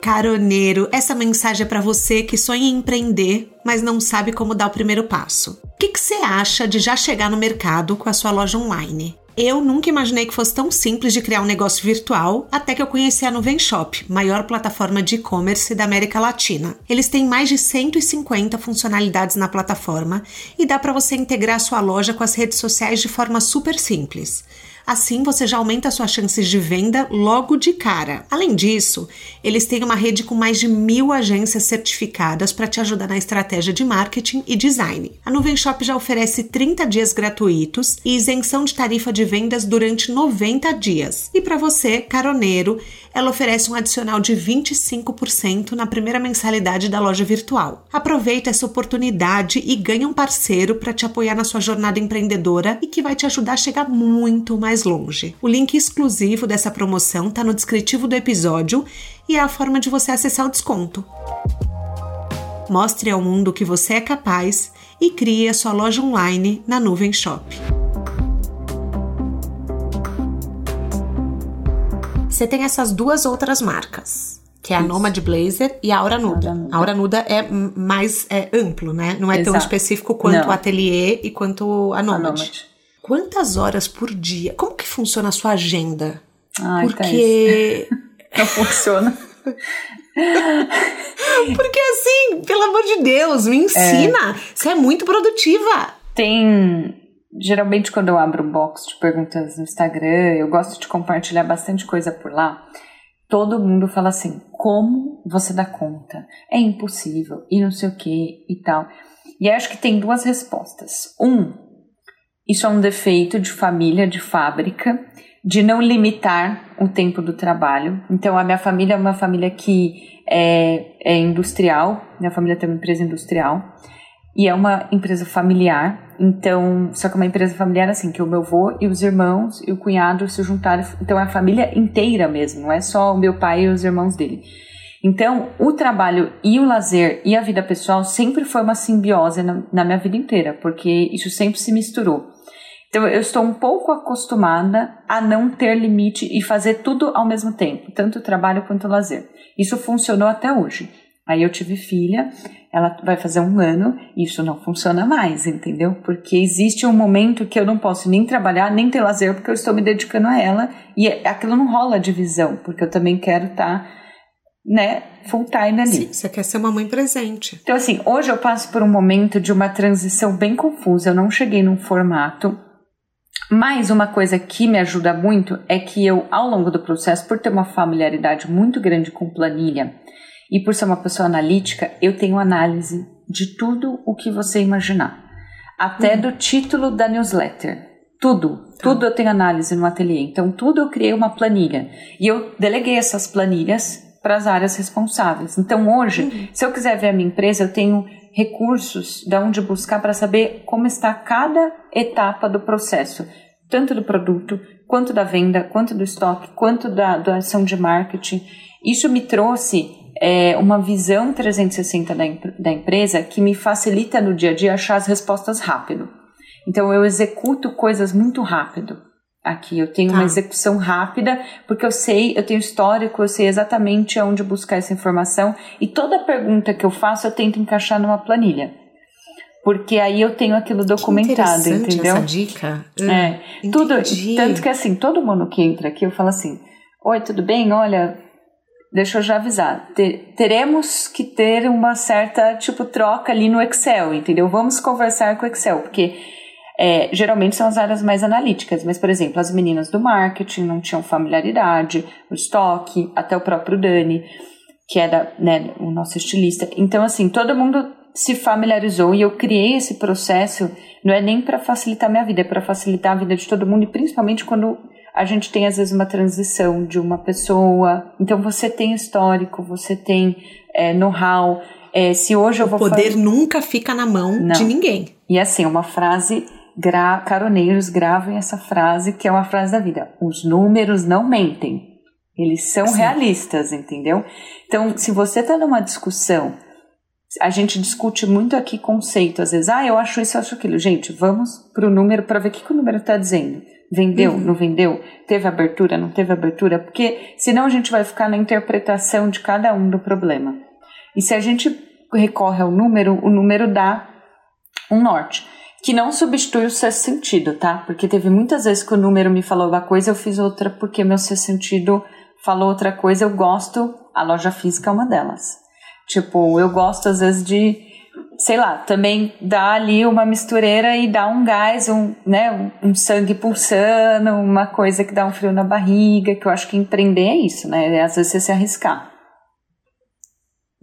Caroneiro, essa mensagem é para você que sonha em empreender, mas não sabe como dar o primeiro passo. O que, que você acha de já chegar no mercado com a sua loja online? Eu nunca imaginei que fosse tão simples de criar um negócio virtual até que eu conheci a Nuvem Shop, maior plataforma de e-commerce da América Latina. Eles têm mais de 150 funcionalidades na plataforma e dá para você integrar sua loja com as redes sociais de forma super simples. Assim, você já aumenta suas chances de venda logo de cara. Além disso, eles têm uma rede com mais de mil agências certificadas para te ajudar na estratégia de marketing e design. A Nuvem Shop já oferece 30 dias gratuitos e isenção de tarifa de vendas durante 90 dias. E para você, caroneiro, ela oferece um adicional de 25% na primeira mensalidade da loja virtual. Aproveita essa oportunidade e ganhe um parceiro para te apoiar na sua jornada empreendedora e que vai te ajudar a chegar muito mais longe. O link exclusivo dessa promoção está no descritivo do episódio e é a forma de você acessar o desconto. Mostre ao mundo que você é capaz e crie a sua loja online na Nuvem Shop. Você tem essas duas outras marcas, que é a Isso. Nomad Blazer e a Aura Nuda. A Aura Nuda é mais é, amplo, né? Não é Exato. tão específico quanto Não. o Atelier e quanto a Nomad. a Nomad. Quantas horas por dia? Como que funciona a sua agenda? Ai, tá Porque. Tá [laughs] Não funciona. [laughs] Porque assim, pelo amor de Deus, me ensina. É. Você é muito produtiva. Tem geralmente quando eu abro um box de perguntas no Instagram, eu gosto de compartilhar bastante coisa por lá. Todo mundo fala assim: como você dá conta? É impossível, e não sei o que e tal. E acho que tem duas respostas. Um, isso é um defeito de família, de fábrica, de não limitar o tempo do trabalho. Então, a minha família é uma família que é, é industrial, minha família tem uma empresa industrial e é uma empresa familiar. Então, só que uma empresa familiar assim, que o meu avô e os irmãos e o cunhado se juntaram. Então, é a família inteira mesmo, não é só o meu pai e os irmãos dele. Então, o trabalho e o lazer e a vida pessoal sempre foi uma simbiose na, na minha vida inteira, porque isso sempre se misturou. Então, eu estou um pouco acostumada a não ter limite e fazer tudo ao mesmo tempo, tanto o trabalho quanto o lazer. Isso funcionou até hoje. Aí eu tive filha, ela vai fazer um ano, e isso não funciona mais, entendeu? Porque existe um momento que eu não posso nem trabalhar, nem ter lazer, porque eu estou me dedicando a ela, e aquilo não rola divisão, porque eu também quero estar, tá, né, full time ali. Sim, você quer ser uma mãe presente. Então, assim, hoje eu passo por um momento de uma transição bem confusa, eu não cheguei num formato. Mas uma coisa que me ajuda muito é que eu, ao longo do processo, por ter uma familiaridade muito grande com planilha, e por ser uma pessoa analítica, eu tenho análise de tudo o que você imaginar. Até uhum. do título da newsletter. Tudo. Tá. Tudo eu tenho análise no ateliê. Então, tudo eu criei uma planilha. E eu deleguei essas planilhas para as áreas responsáveis. Então, hoje, uhum. se eu quiser ver a minha empresa, eu tenho recursos de onde buscar para saber como está cada etapa do processo tanto do produto, quanto da venda, quanto do estoque, quanto da, da ação de marketing. Isso me trouxe é, uma visão 360 da, da empresa que me facilita no dia a dia achar as respostas rápido. Então eu executo coisas muito rápido aqui. Eu tenho tá. uma execução rápida, porque eu sei, eu tenho histórico, eu sei exatamente aonde buscar essa informação. E toda pergunta que eu faço, eu tento encaixar numa planilha. Porque aí eu tenho aquilo documentado, que entendeu? Essa dica. é. Hum, tudo, tanto que assim, todo mundo que entra aqui, eu falo assim: Oi, tudo bem? Olha, deixa eu já avisar. teremos que ter uma certa, tipo, troca ali no Excel, entendeu? Vamos conversar com o Excel, porque é, geralmente são as áreas mais analíticas, mas, por exemplo, as meninas do marketing não tinham familiaridade, o estoque, até o próprio Dani, que é da, né, o nosso estilista. Então, assim, todo mundo se familiarizou e eu criei esse processo, não é nem para facilitar minha vida, é para facilitar a vida de todo mundo e principalmente quando a gente tem às vezes uma transição de uma pessoa. Então, você tem histórico, você tem é, know-how. É, se hoje eu vou o poder fazer... nunca fica na mão não. de ninguém. E assim, uma frase gra caroneiros gravem essa frase, que é uma frase da vida. Os números não mentem. Eles são realistas, entendeu? Então, se você está numa discussão, a gente discute muito aqui conceito, às vezes, ah, eu acho isso, eu acho aquilo. Gente, vamos para o número para ver o que, que o número está dizendo. Vendeu, uhum. não vendeu? Teve abertura, não teve abertura? Porque senão a gente vai ficar na interpretação de cada um do problema. E se a gente recorre ao número, o número dá um norte que não substitui o sexto sentido, tá? Porque teve muitas vezes que o número me falou uma coisa, eu fiz outra porque meu sexto sentido falou outra coisa, eu gosto, a loja física é uma delas. Tipo, eu gosto às vezes de, sei lá, também dar ali uma mistureira e dar um gás, um, né, um sangue pulsando, uma coisa que dá um frio na barriga, que eu acho que empreender é isso, né? É às vezes você se arriscar.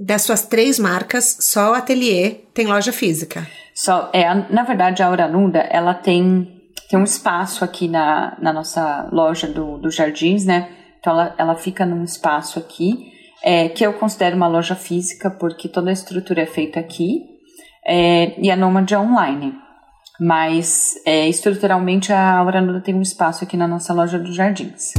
Das suas três marcas, só o Atelier tem loja física. Só, é, na verdade, a Aura Nuda, ela tem, tem um espaço aqui na, na nossa loja do, do Jardins, né? Então, ela, ela fica num espaço aqui, é, que eu considero uma loja física, porque toda a estrutura é feita aqui, é, e a Nomad é online. Mas, é, estruturalmente, a Aura Nuda tem um espaço aqui na nossa loja do Jardins.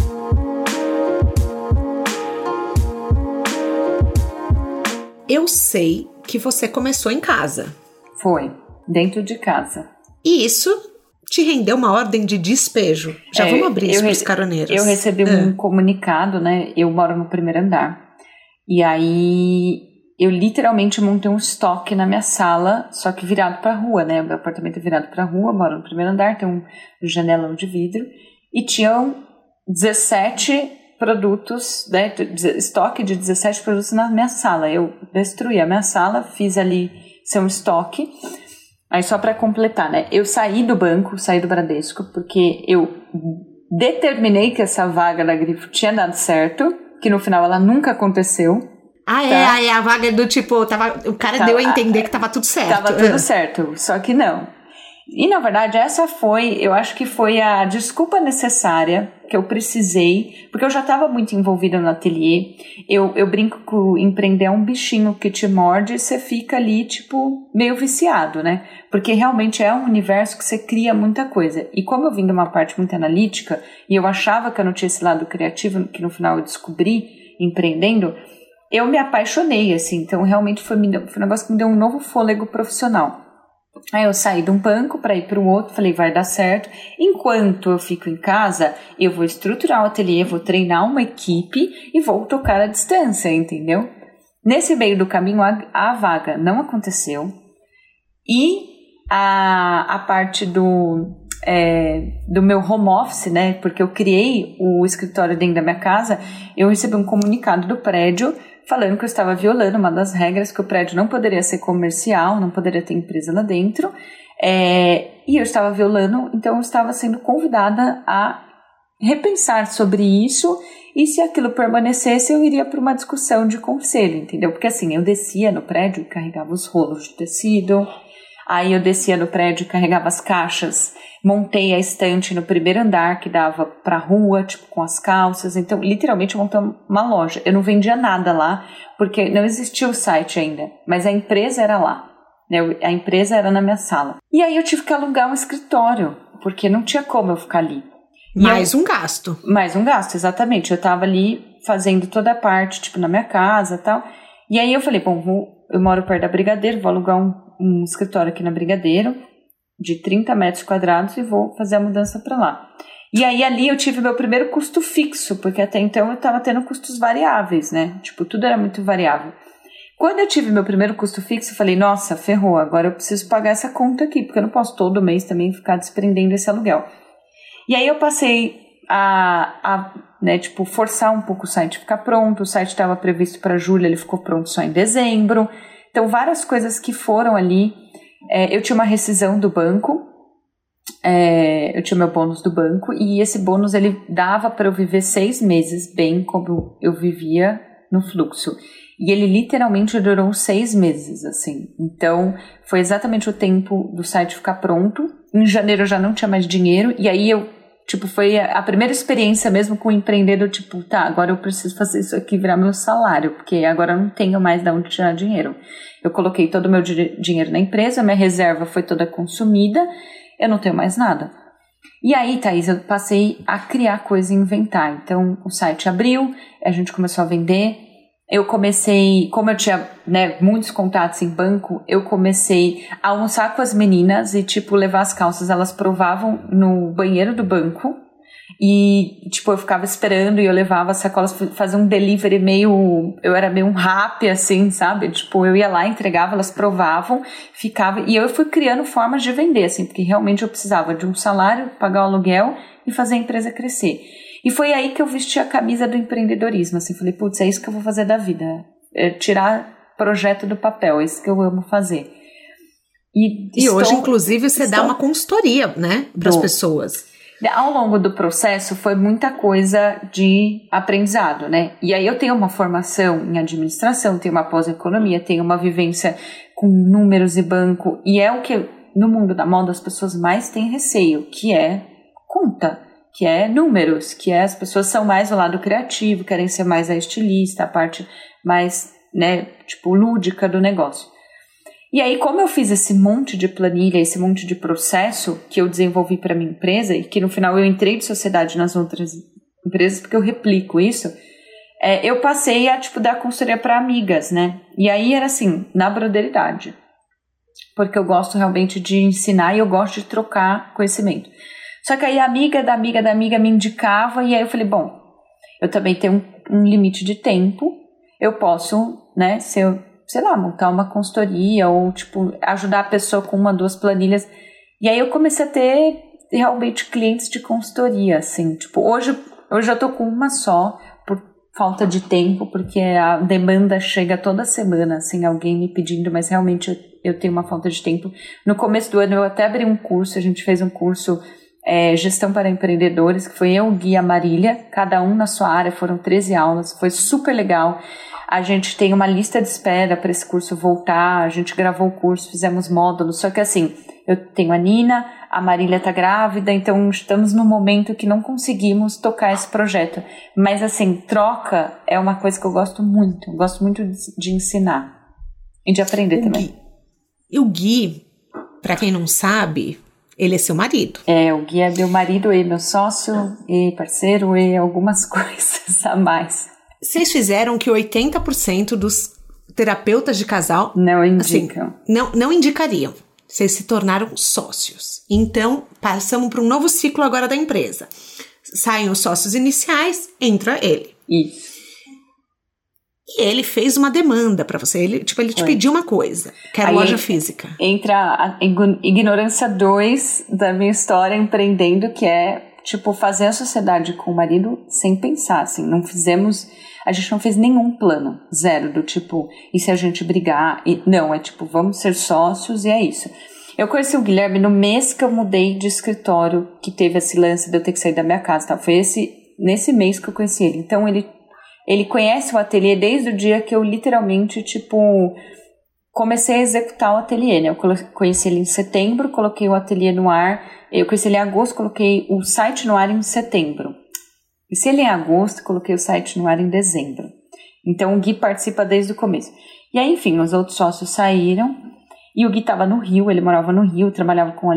Eu sei que você começou em casa. Foi dentro de casa. E isso te rendeu uma ordem de despejo. Já é, vamos abrir isso para os caroneiros. Eu recebi um é. comunicado, né? Eu moro no primeiro andar. E aí eu literalmente montei um estoque na minha sala, só que virado para a rua, né? Meu apartamento é virado para a rua, moro no primeiro andar, tem um janelão de vidro. E tinham 17 produtos, né, estoque de 17 produtos na minha sala. Eu destruí a minha sala, fiz ali seu estoque Aí só para completar, né? Eu saí do banco, saí do Bradesco, porque eu determinei que essa vaga da Grifo tinha dado certo, que no final ela nunca aconteceu. Ah, é, tá? é, aí a vaga é do tipo, tava, o cara tava, deu a entender que tava tudo certo. Tava tudo certo, só que não. E na verdade, essa foi, eu acho que foi a desculpa necessária que eu precisei, porque eu já estava muito envolvida no ateliê. Eu, eu brinco que empreender é um bichinho que te morde e você fica ali, tipo, meio viciado, né? Porque realmente é um universo que você cria muita coisa. E como eu vim de uma parte muito analítica, e eu achava que eu não tinha esse lado criativo, que no final eu descobri empreendendo, eu me apaixonei, assim. Então, realmente foi, foi um negócio que me deu um novo fôlego profissional. Aí eu saí de um banco para ir para o outro, falei, vai dar certo. Enquanto eu fico em casa, eu vou estruturar o ateliê, vou treinar uma equipe e vou tocar à distância, entendeu? Nesse meio do caminho, a, a vaga não aconteceu e a, a parte do, é, do meu home office, né? Porque eu criei o escritório dentro da minha casa, eu recebi um comunicado do prédio falando que eu estava violando uma das regras que o prédio não poderia ser comercial, não poderia ter empresa lá dentro. É, e eu estava violando, então eu estava sendo convidada a repensar sobre isso e se aquilo permanecesse eu iria para uma discussão de conselho, entendeu? Porque assim, eu descia no prédio carregava os rolos de tecido, Aí eu descia no prédio, carregava as caixas, montei a estante no primeiro andar que dava para rua, tipo com as calças. Então, literalmente montei uma loja. Eu não vendia nada lá, porque não existia o site ainda, mas a empresa era lá. Né? A empresa era na minha sala. E aí eu tive que alugar um escritório porque não tinha como eu ficar ali. Mais eu, um gasto. Mais um gasto, exatamente. Eu tava ali fazendo toda a parte, tipo, na minha casa tal. E aí eu falei, bom, vou, eu moro perto da Brigadeiro, vou alugar um, um escritório aqui na Brigadeiro, de 30 metros quadrados, e vou fazer a mudança para lá. E aí ali eu tive meu primeiro custo fixo, porque até então eu estava tendo custos variáveis, né? Tipo, tudo era muito variável. Quando eu tive meu primeiro custo fixo, eu falei, nossa, ferrou, agora eu preciso pagar essa conta aqui, porque eu não posso todo mês também ficar desprendendo esse aluguel. E aí eu passei a, a né, tipo, forçar um pouco o site ficar pronto. O site estava previsto para julho, ele ficou pronto só em dezembro. Então, várias coisas que foram ali. É, eu tinha uma rescisão do banco, é, eu tinha meu bônus do banco e esse bônus ele dava para eu viver seis meses bem como eu vivia no fluxo. E ele literalmente durou seis meses, assim. Então, foi exatamente o tempo do site ficar pronto. Em janeiro eu já não tinha mais dinheiro, e aí eu, tipo, foi a primeira experiência mesmo com o empreendedor, tipo, tá, agora eu preciso fazer isso aqui virar meu salário, porque agora eu não tenho mais de onde tirar dinheiro. Eu coloquei todo o meu dinheiro na empresa, minha reserva foi toda consumida, eu não tenho mais nada. E aí, Thaís, eu passei a criar coisa e inventar. Então, o site abriu, a gente começou a vender. Eu comecei, como eu tinha né, muitos contatos em banco, eu comecei a almoçar com as meninas e, tipo, levar as calças. Elas provavam no banheiro do banco e, tipo, eu ficava esperando e eu levava as sacolas, fazia um delivery meio. Eu era meio um rap, assim, sabe? Tipo, eu ia lá, entregava, elas provavam, ficava. E eu fui criando formas de vender, assim, porque realmente eu precisava de um salário, pagar o aluguel e fazer a empresa crescer. E foi aí que eu vesti a camisa do empreendedorismo, assim. Falei, putz, é isso que eu vou fazer da vida. É tirar projeto do papel, é isso que eu amo fazer. E, e estou, hoje, inclusive, você estou, dá uma consultoria, né, para as pessoas. Ao longo do processo foi muita coisa de aprendizado, né? E aí eu tenho uma formação em administração, tenho uma pós-economia, tenho uma vivência com números e banco, e é o que no mundo da moda as pessoas mais têm receio, que é conta, que é números, que é as pessoas são mais do lado criativo, querem ser mais a estilista, a parte mais, né, tipo lúdica do negócio. E aí, como eu fiz esse monte de planilha, esse monte de processo que eu desenvolvi para minha empresa e que no final eu entrei de sociedade nas outras empresas porque eu replico isso, é, eu passei a tipo dar consultoria para amigas, né? E aí era assim, na broderidade, porque eu gosto realmente de ensinar e eu gosto de trocar conhecimento. Só que aí a amiga da amiga da amiga me indicava e aí eu falei, bom, eu também tenho um, um limite de tempo, eu posso, né, ser sei lá, montar uma consultoria ou, tipo, ajudar a pessoa com uma, duas planilhas. E aí eu comecei a ter realmente clientes de consultoria, assim. Tipo, hoje, hoje eu tô com uma só, por falta de tempo, porque a demanda chega toda semana, assim, alguém me pedindo, mas realmente eu, eu tenho uma falta de tempo. No começo do ano eu até abri um curso, a gente fez um curso é, Gestão para Empreendedores, que foi eu, o Guia Marília, cada um na sua área, foram 13 aulas, foi super legal. A gente tem uma lista de espera para esse curso voltar. A gente gravou o curso, fizemos módulos. Só que assim, eu tenho a Nina, a Marília está grávida, então estamos no momento que não conseguimos tocar esse projeto. Mas assim, troca é uma coisa que eu gosto muito. Eu gosto muito de, ensinar e de aprender o também. Gui, e o Gui, para quem não sabe, ele é seu marido. É, o Gui é meu marido e meu sócio e parceiro e algumas [laughs] coisas a mais. Vocês fizeram que 80% dos terapeutas de casal não assim, indicam. Assim, não, não indicariam. Vocês se tornaram sócios. Então, passamos para um novo ciclo agora da empresa. Saem os sócios iniciais, entra ele. Isso. E ele fez uma demanda para você. Ele, tipo, ele te pediu uma coisa, que era Aí loja física. Entra a ignorância 2 da minha história empreendendo, que é, tipo, fazer a sociedade com o marido sem pensar, assim. Não fizemos a gente não fez nenhum plano, zero, do tipo, e se a gente brigar? E, não, é tipo, vamos ser sócios e é isso. Eu conheci o Guilherme no mês que eu mudei de escritório, que teve esse lance de eu ter que sair da minha casa, tá? Foi esse, nesse mês que eu conheci ele. Então ele, ele conhece o ateliê desde o dia que eu literalmente, tipo, comecei a executar o ateliê, né? Eu conheci ele em setembro, coloquei o ateliê no ar. Eu conheci ele em agosto, coloquei o site no ar em setembro. E se ele é em agosto, coloquei o site no ar em dezembro. Então o Gui participa desde o começo. E aí, enfim, os outros sócios saíram e o Gui estava no Rio, ele morava no Rio, trabalhava com a.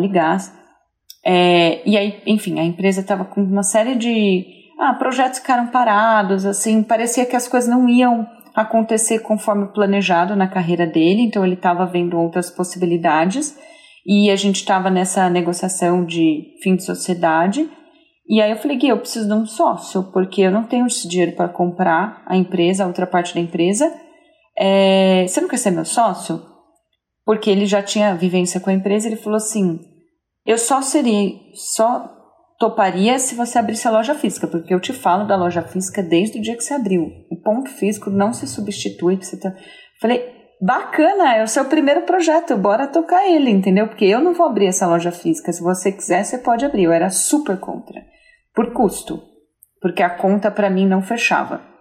É, e aí, enfim, a empresa estava com uma série de ah, projetos ficaram parados, assim, parecia que as coisas não iam acontecer conforme planejado na carreira dele, então ele estava vendo outras possibilidades e a gente estava nessa negociação de fim de sociedade. E aí eu falei, Gui, eu preciso de um sócio, porque eu não tenho esse dinheiro para comprar a empresa, a outra parte da empresa. É, você não quer ser meu sócio? Porque ele já tinha vivência com a empresa, ele falou assim: eu só seria, só toparia se você abrisse a loja física, porque eu te falo da loja física desde o dia que você abriu. O ponto físico não se substitui. Você tá... Falei, bacana, é o seu primeiro projeto, bora tocar ele, entendeu? Porque eu não vou abrir essa loja física. Se você quiser, você pode abrir. Eu era super contra, por custo, porque a conta para mim não fechava.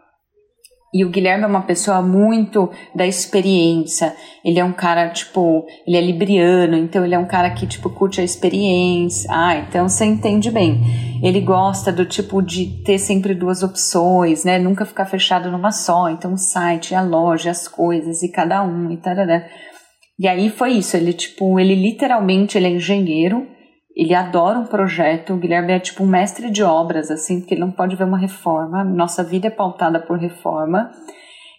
E o Guilherme é uma pessoa muito da experiência. Ele é um cara, tipo, ele é libriano, então ele é um cara que, tipo, curte a experiência. Ah, então você entende bem. Ele gosta do tipo de ter sempre duas opções, né? Nunca ficar fechado numa só. Então o site, a loja, as coisas e cada um e tal. E aí foi isso. Ele, tipo, ele literalmente, ele é engenheiro ele adora um projeto. O Guilherme é tipo um mestre de obras, assim, porque ele não pode ver uma reforma. Nossa vida é pautada por reforma.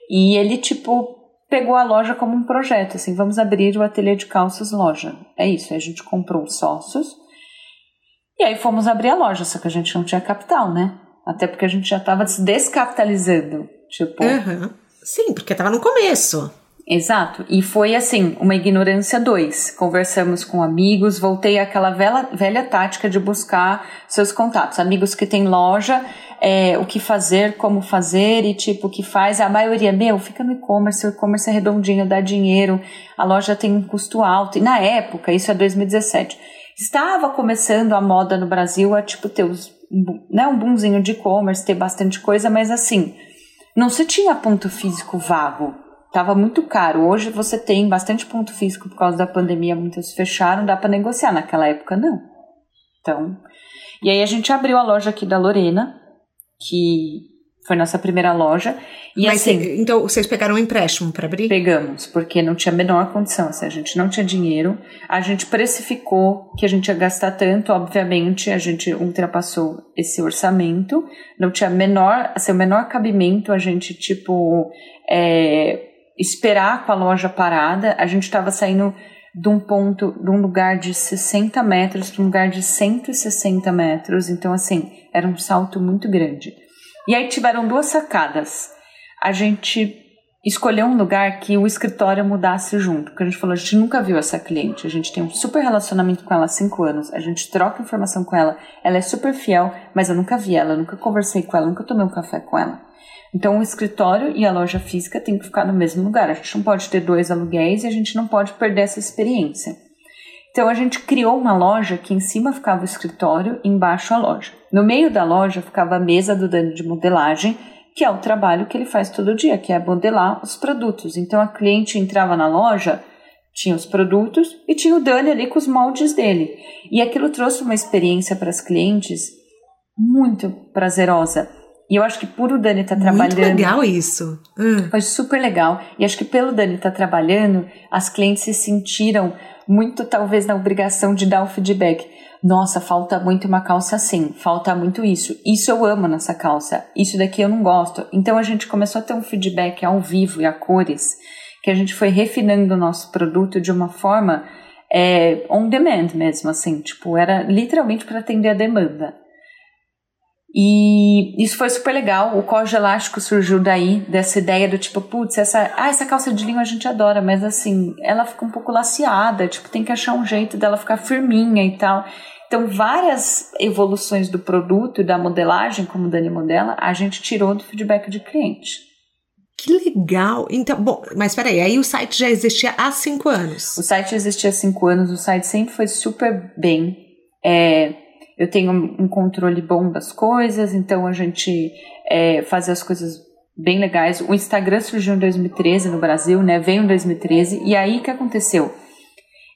E ele, tipo, pegou a loja como um projeto, assim, vamos abrir o ateliê de calças loja. É isso, a gente comprou os sócios. E aí fomos abrir a loja, só que a gente não tinha capital, né? Até porque a gente já estava se descapitalizando. Tipo. Uhum. Sim, porque estava no começo. Exato. E foi assim, uma ignorância dois. Conversamos com amigos, voltei àquela velha, velha tática de buscar seus contatos. Amigos que têm loja, é, o que fazer, como fazer e tipo o que faz. A maioria, meu, fica no e-commerce, o e-commerce é redondinho, dá dinheiro, a loja tem um custo alto. E na época, isso é 2017, estava começando a moda no Brasil a tipo ter os, né, um boomzinho de e-commerce, ter bastante coisa, mas assim, não se tinha ponto físico vago estava muito caro. Hoje você tem bastante ponto físico por causa da pandemia, muitos fecharam, dá para negociar. Naquela época, não. Então, e aí a gente abriu a loja aqui da Lorena, que foi nossa primeira loja. E Mas assim, cê, então vocês pegaram um empréstimo para abrir? Pegamos, porque não tinha a menor condição. Assim, a gente não tinha dinheiro. A gente precificou que a gente ia gastar tanto, obviamente, a gente ultrapassou esse orçamento. Não tinha menor, assim, o menor cabimento, a gente, tipo, é, esperar com a loja parada. A gente estava saindo de um ponto, de um lugar de 60 metros para um lugar de 160 metros. Então, assim, era um salto muito grande. E aí tiveram duas sacadas. A gente escolheu um lugar que o escritório mudasse junto, porque a gente falou, a gente nunca viu essa cliente, a gente tem um super relacionamento com ela há cinco anos, a gente troca informação com ela, ela é super fiel, mas eu nunca vi ela, nunca conversei com ela, nunca tomei um café com ela. Então, o escritório e a loja física têm que ficar no mesmo lugar. A gente não pode ter dois aluguéis e a gente não pode perder essa experiência. Então, a gente criou uma loja que em cima ficava o escritório embaixo a loja. No meio da loja ficava a mesa do Dani de modelagem, que é o trabalho que ele faz todo dia, que é modelar os produtos. Então, a cliente entrava na loja, tinha os produtos e tinha o Dani ali com os moldes dele. E aquilo trouxe uma experiência para as clientes muito prazerosa e eu acho que por o Dani estar tá trabalhando. Muito legal isso. Hum. Foi super legal. E acho que pelo Dani estar tá trabalhando, as clientes se sentiram muito, talvez, na obrigação de dar o feedback. Nossa, falta muito uma calça assim, falta muito isso. Isso eu amo nessa calça, isso daqui eu não gosto. Então a gente começou a ter um feedback ao vivo e a cores, que a gente foi refinando o nosso produto de uma forma é, on demand mesmo, assim, tipo, era literalmente para atender a demanda. E isso foi super legal. O corte elástico surgiu daí, dessa ideia do tipo, putz, essa, ah, essa calça de linho a gente adora, mas assim, ela fica um pouco laceada, tipo, tem que achar um jeito dela ficar firminha e tal. Então, várias evoluções do produto e da modelagem, como o Dani modela, a gente tirou do feedback de cliente. Que legal! Então, bom, mas peraí, aí o site já existia há cinco anos. O site existia há cinco anos, o site sempre foi super bem. É, eu tenho um controle bom das coisas, então a gente é, faz as coisas bem legais. O Instagram surgiu em 2013 no Brasil, né? Veio em 2013 e aí que aconteceu?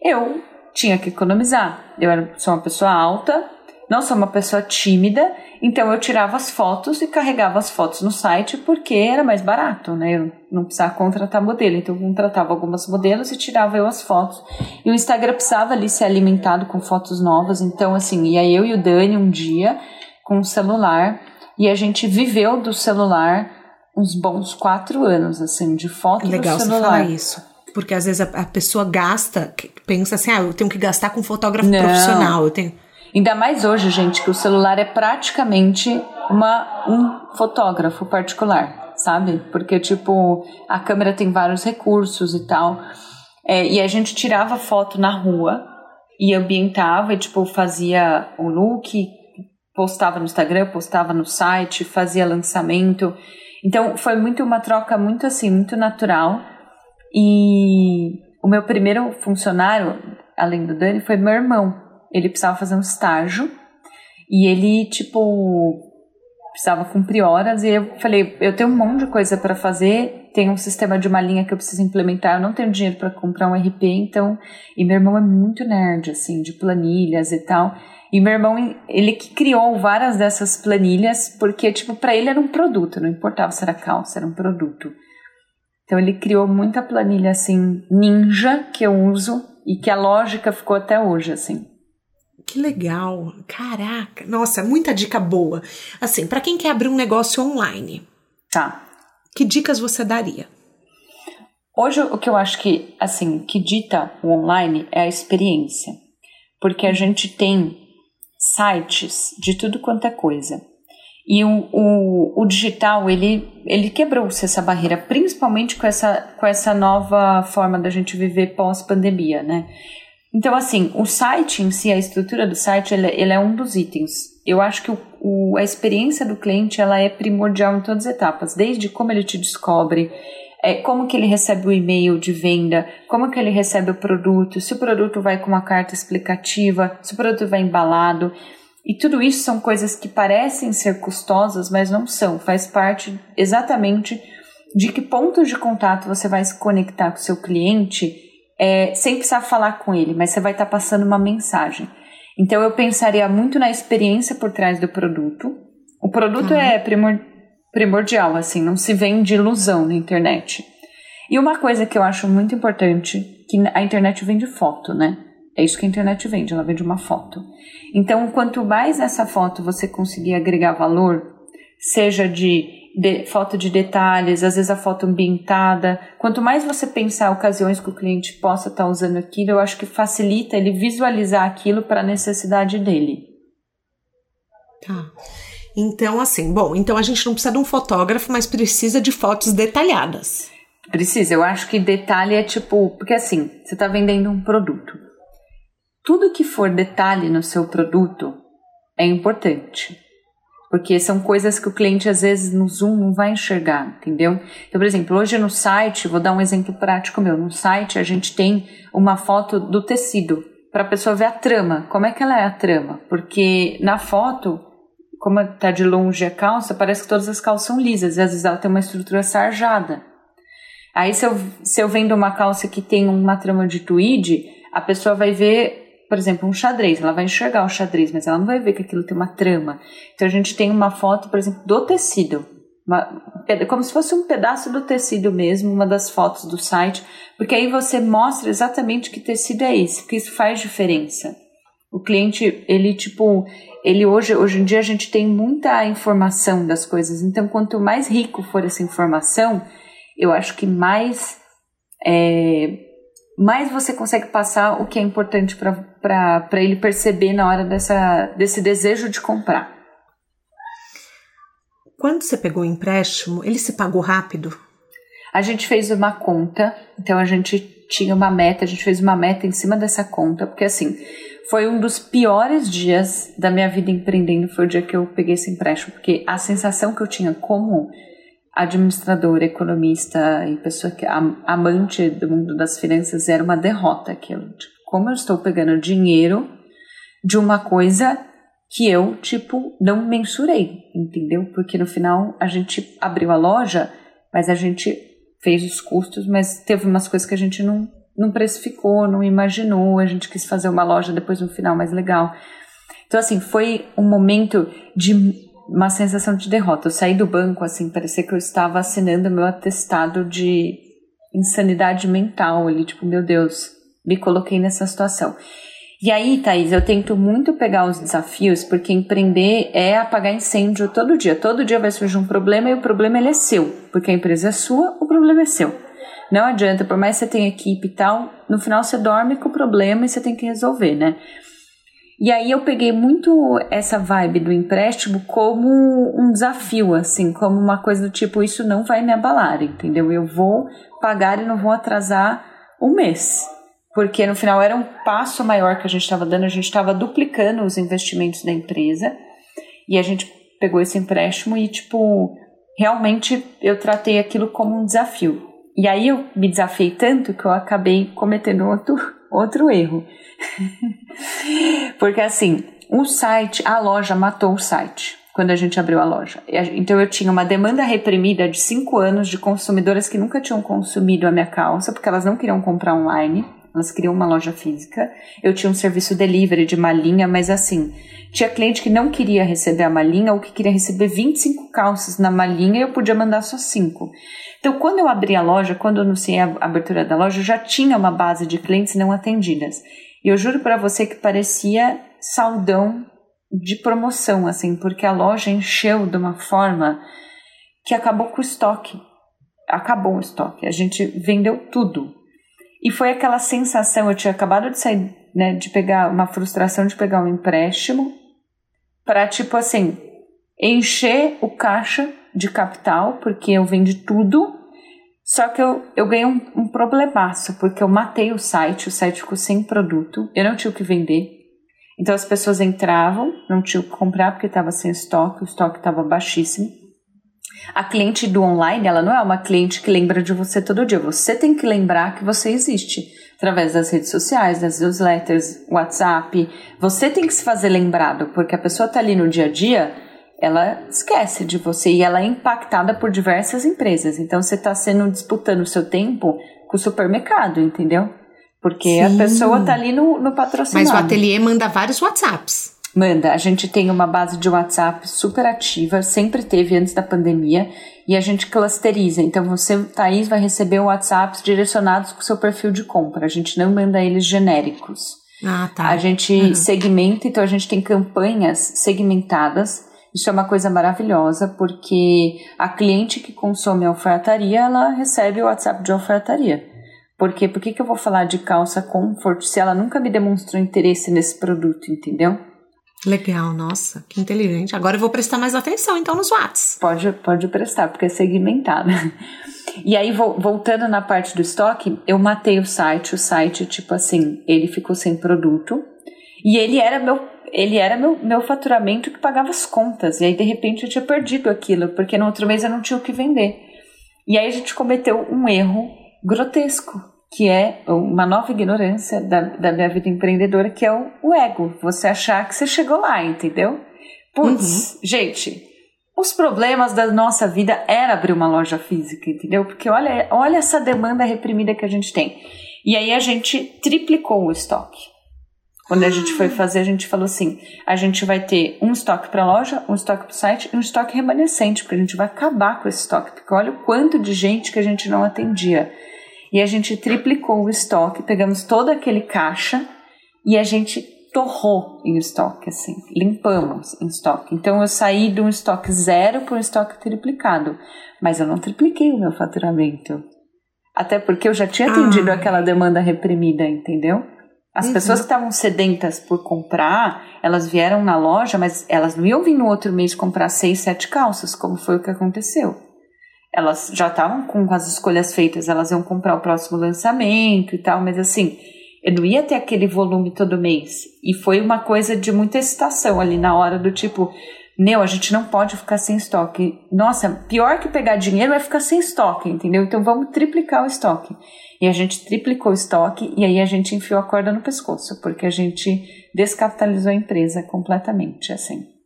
Eu tinha que economizar. Eu sou uma pessoa alta, não sou uma pessoa tímida, então eu tirava as fotos e carregava as fotos no site porque era mais barato, né? Eu não precisava contratar modelo, então eu contratava algumas modelos e tirava eu as fotos. E o Instagram precisava ali ser alimentado com fotos novas, então assim, ia eu e o Dani um dia com o celular e a gente viveu do celular uns bons quatro anos, assim, de foto Legal do celular. você falar isso. Porque às vezes a, a, pessoa gasta, pensa assim, ah, eu tenho que gastar com fotógrafo não. profissional, eu tenho... Ainda mais hoje, gente, que o celular é praticamente uma, um fotógrafo particular, sabe? Porque, tipo, a câmera tem vários recursos e tal. É, e a gente tirava foto na rua e ambientava, e, tipo, fazia o look, postava no Instagram, postava no site, fazia lançamento. Então, foi muito uma troca muito assim, muito natural. E o meu primeiro funcionário, além do Dani, foi meu irmão ele precisava fazer um estágio e ele, tipo, precisava cumprir horas. E eu falei: eu tenho um monte de coisa para fazer, tem um sistema de uma linha que eu preciso implementar, eu não tenho dinheiro para comprar um RP, então. E meu irmão é muito nerd, assim, de planilhas e tal. E meu irmão, ele que criou várias dessas planilhas, porque, tipo, para ele era um produto, não importava se era calça, era um produto. Então ele criou muita planilha, assim, ninja, que eu uso, e que a lógica ficou até hoje, assim. Que legal! Caraca! Nossa, muita dica boa. Assim, para quem quer abrir um negócio online. Tá. Que dicas você daria? Hoje o que eu acho que, assim, que dita o online é a experiência. Porque a gente tem sites de tudo quanto é coisa. E o, o, o digital, ele, ele quebrou-se essa barreira, principalmente com essa, com essa nova forma da gente viver pós-pandemia, né? Então, assim, o site em si, a estrutura do site, ele, ele é um dos itens. Eu acho que o, o, a experiência do cliente, ela é primordial em todas as etapas, desde como ele te descobre, é, como que ele recebe o e-mail de venda, como que ele recebe o produto, se o produto vai com uma carta explicativa, se o produto vai embalado. E tudo isso são coisas que parecem ser custosas, mas não são. Faz parte exatamente de que pontos de contato você vai se conectar com o seu cliente é, sem precisar falar com ele, mas você vai estar tá passando uma mensagem. Então eu pensaria muito na experiência por trás do produto. O produto uhum. é primor, primordial, assim, não se vende ilusão na internet. E uma coisa que eu acho muito importante, que a internet vende foto, né? É isso que a internet vende, ela vende uma foto. Então, quanto mais essa foto você conseguir agregar valor, seja de de, foto de detalhes, às vezes a foto ambientada. Quanto mais você pensar ocasiões que o cliente possa estar usando aquilo, eu acho que facilita ele visualizar aquilo para a necessidade dele. Tá. Então, assim, bom, então a gente não precisa de um fotógrafo, mas precisa de fotos detalhadas. Precisa, eu acho que detalhe é tipo, porque assim, você está vendendo um produto. Tudo que for detalhe no seu produto é importante porque são coisas que o cliente às vezes no Zoom não vai enxergar, entendeu? Então, por exemplo, hoje no site, vou dar um exemplo prático meu, no site a gente tem uma foto do tecido para a pessoa ver a trama, como é que ela é a trama, porque na foto, como está de longe a calça, parece que todas as calças são lisas, e às vezes ela tem uma estrutura sarjada. Aí se eu, se eu vendo uma calça que tem uma trama de tweed, a pessoa vai ver por exemplo, um xadrez, ela vai enxergar o xadrez, mas ela não vai ver que aquilo tem uma trama. Então a gente tem uma foto, por exemplo, do tecido, uma, como se fosse um pedaço do tecido mesmo, uma das fotos do site, porque aí você mostra exatamente que tecido é esse, porque isso faz diferença. O cliente, ele tipo, ele hoje, hoje em dia a gente tem muita informação das coisas, então quanto mais rico for essa informação, eu acho que mais é, mais você consegue passar o que é importante para ele perceber na hora dessa, desse desejo de comprar. Quando você pegou o empréstimo, ele se pagou rápido? A gente fez uma conta, então a gente tinha uma meta, a gente fez uma meta em cima dessa conta, porque assim, foi um dos piores dias da minha vida empreendendo, foi o dia que eu peguei esse empréstimo, porque a sensação que eu tinha como administradora, economista e pessoa que amante do mundo das finanças era uma derrota aquilo. Tipo, como eu estou pegando dinheiro de uma coisa que eu, tipo, não mensurei, entendeu? Porque no final a gente abriu a loja, mas a gente fez os custos, mas teve umas coisas que a gente não, não precificou, não imaginou, a gente quis fazer uma loja depois no final mais legal. Então, assim, foi um momento de uma sensação de derrota. Eu saí do banco, assim, parecia que eu estava assinando meu atestado de insanidade mental ali, tipo, meu Deus, me coloquei nessa situação. E aí, Thaís, eu tento muito pegar os desafios, porque empreender é apagar incêndio todo dia. Todo dia vai surgir um problema e o problema ele é seu, porque a empresa é sua, o problema é seu. Não adianta, por mais que você tenha equipe e tal, no final você dorme com o problema e você tem que resolver, né? E aí eu peguei muito essa vibe do empréstimo como um desafio, assim, como uma coisa do tipo, isso não vai me abalar, entendeu? Eu vou pagar e não vou atrasar um mês. Porque no final era um passo maior que a gente estava dando, a gente estava duplicando os investimentos da empresa e a gente pegou esse empréstimo e, tipo, realmente eu tratei aquilo como um desafio. E aí eu me desafiei tanto que eu acabei cometendo outro, outro erro. [laughs] Porque assim, o site, a loja matou o site quando a gente abriu a loja. Então eu tinha uma demanda reprimida de cinco anos de consumidoras que nunca tinham consumido a minha calça, porque elas não queriam comprar online, elas queriam uma loja física. Eu tinha um serviço delivery de malinha, mas assim, tinha cliente que não queria receber a malinha ou que queria receber 25 calças na malinha e eu podia mandar só 5. Então, quando eu abri a loja, quando eu anunciei a abertura da loja, eu já tinha uma base de clientes não atendidas. E eu juro para você que parecia saudão de promoção, assim, porque a loja encheu de uma forma que acabou com o estoque. Acabou o estoque. A gente vendeu tudo. E foi aquela sensação, eu tinha acabado de sair, né, de pegar uma frustração de pegar um empréstimo para tipo assim, encher o caixa de capital, porque eu vendi tudo. Só que eu, eu ganhei um, um problemaço, porque eu matei o site, o site ficou sem produto, eu não tinha o que vender. Então as pessoas entravam, não tinham o que comprar porque estava sem estoque, o estoque estava baixíssimo. A cliente do online, ela não é uma cliente que lembra de você todo dia. Você tem que lembrar que você existe através das redes sociais, das newsletters, WhatsApp. Você tem que se fazer lembrado, porque a pessoa está ali no dia a dia ela esquece de você e ela é impactada por diversas empresas. Então você está sendo disputando o seu tempo com o supermercado, entendeu? Porque Sim. a pessoa está ali no, no patrocínio. Mas o ateliê manda vários WhatsApps. Manda. A gente tem uma base de WhatsApp super ativa, sempre teve antes da pandemia, e a gente clusteriza. Então você, Thaís, vai receber WhatsApps direcionados com o seu perfil de compra. A gente não manda eles genéricos. Ah, tá. A gente uhum. segmenta, então a gente tem campanhas segmentadas isso é uma coisa maravilhosa, porque a cliente que consome a alfaiataria, ela recebe o WhatsApp de alfaiataria. Porque por que, que eu vou falar de calça comfort se ela nunca me demonstrou interesse nesse produto, entendeu? Legal, nossa, que inteligente. Agora eu vou prestar mais atenção então nos Whats. Pode, pode prestar, porque é segmentado. E aí, voltando na parte do estoque, eu matei o site. O site, tipo assim, ele ficou sem produto. E ele era meu ele era meu, meu faturamento que pagava as contas. E aí, de repente, eu tinha perdido aquilo, porque no outro mês eu não tinha o que vender. E aí a gente cometeu um erro grotesco, que é uma nova ignorância da, da minha vida empreendedora, que é o, o ego. Você achar que você chegou lá, entendeu? Putz, uhum. gente, os problemas da nossa vida era abrir uma loja física, entendeu? Porque olha, olha essa demanda reprimida que a gente tem. E aí a gente triplicou o estoque. Quando a gente foi fazer, a gente falou assim: a gente vai ter um estoque para a loja, um estoque para o site e um estoque remanescente, porque a gente vai acabar com esse estoque, porque olha o quanto de gente que a gente não atendia. E a gente triplicou o estoque, pegamos todo aquele caixa e a gente torrou em estoque, assim, limpamos em estoque. Então eu saí de um estoque zero para um estoque triplicado, mas eu não tripliquei o meu faturamento. Até porque eu já tinha atendido ah. aquela demanda reprimida, entendeu? As uhum. pessoas que estavam sedentas por comprar, elas vieram na loja, mas elas não iam vir no outro mês comprar seis, sete calças, como foi o que aconteceu. Elas já estavam com as escolhas feitas, elas iam comprar o próximo lançamento e tal, mas assim, eu não ia ter aquele volume todo mês. E foi uma coisa de muita excitação ali na hora do tipo, meu, a gente não pode ficar sem estoque. Nossa, pior que pegar dinheiro é ficar sem estoque, entendeu? Então vamos triplicar o estoque. E a gente triplicou o estoque e aí a gente enfiou a corda no pescoço, porque a gente descapitalizou a empresa completamente, assim.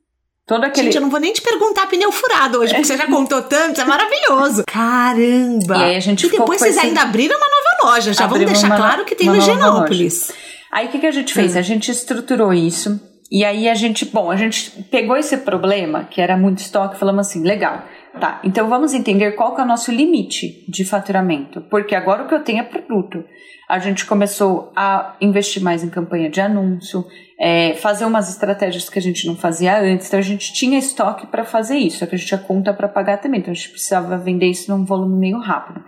Todo aquele... Gente, eu não vou nem te perguntar pneu furado hoje, porque você já contou tanto, é maravilhoso. [laughs] Caramba! E aí a gente E depois vocês assim, ainda abriram uma nova loja, já vamos deixar uma, claro que tem no Genópolis. Aí o que, que a gente fez? Hum. A gente estruturou isso E aí a gente, bom, a gente pegou esse problema, que era muito estoque, e falamos assim, legal, tá, então vamos entender qual que é o nosso limite de faturamento, porque agora o que eu tenho é produto. A gente começou a investir mais em campanha de anúncio, é, fazer umas estratégias que a gente não fazia antes, então a gente tinha estoque para fazer isso, só que a gente tinha conta para pagar também, então a gente precisava vender isso num volume meio rápido.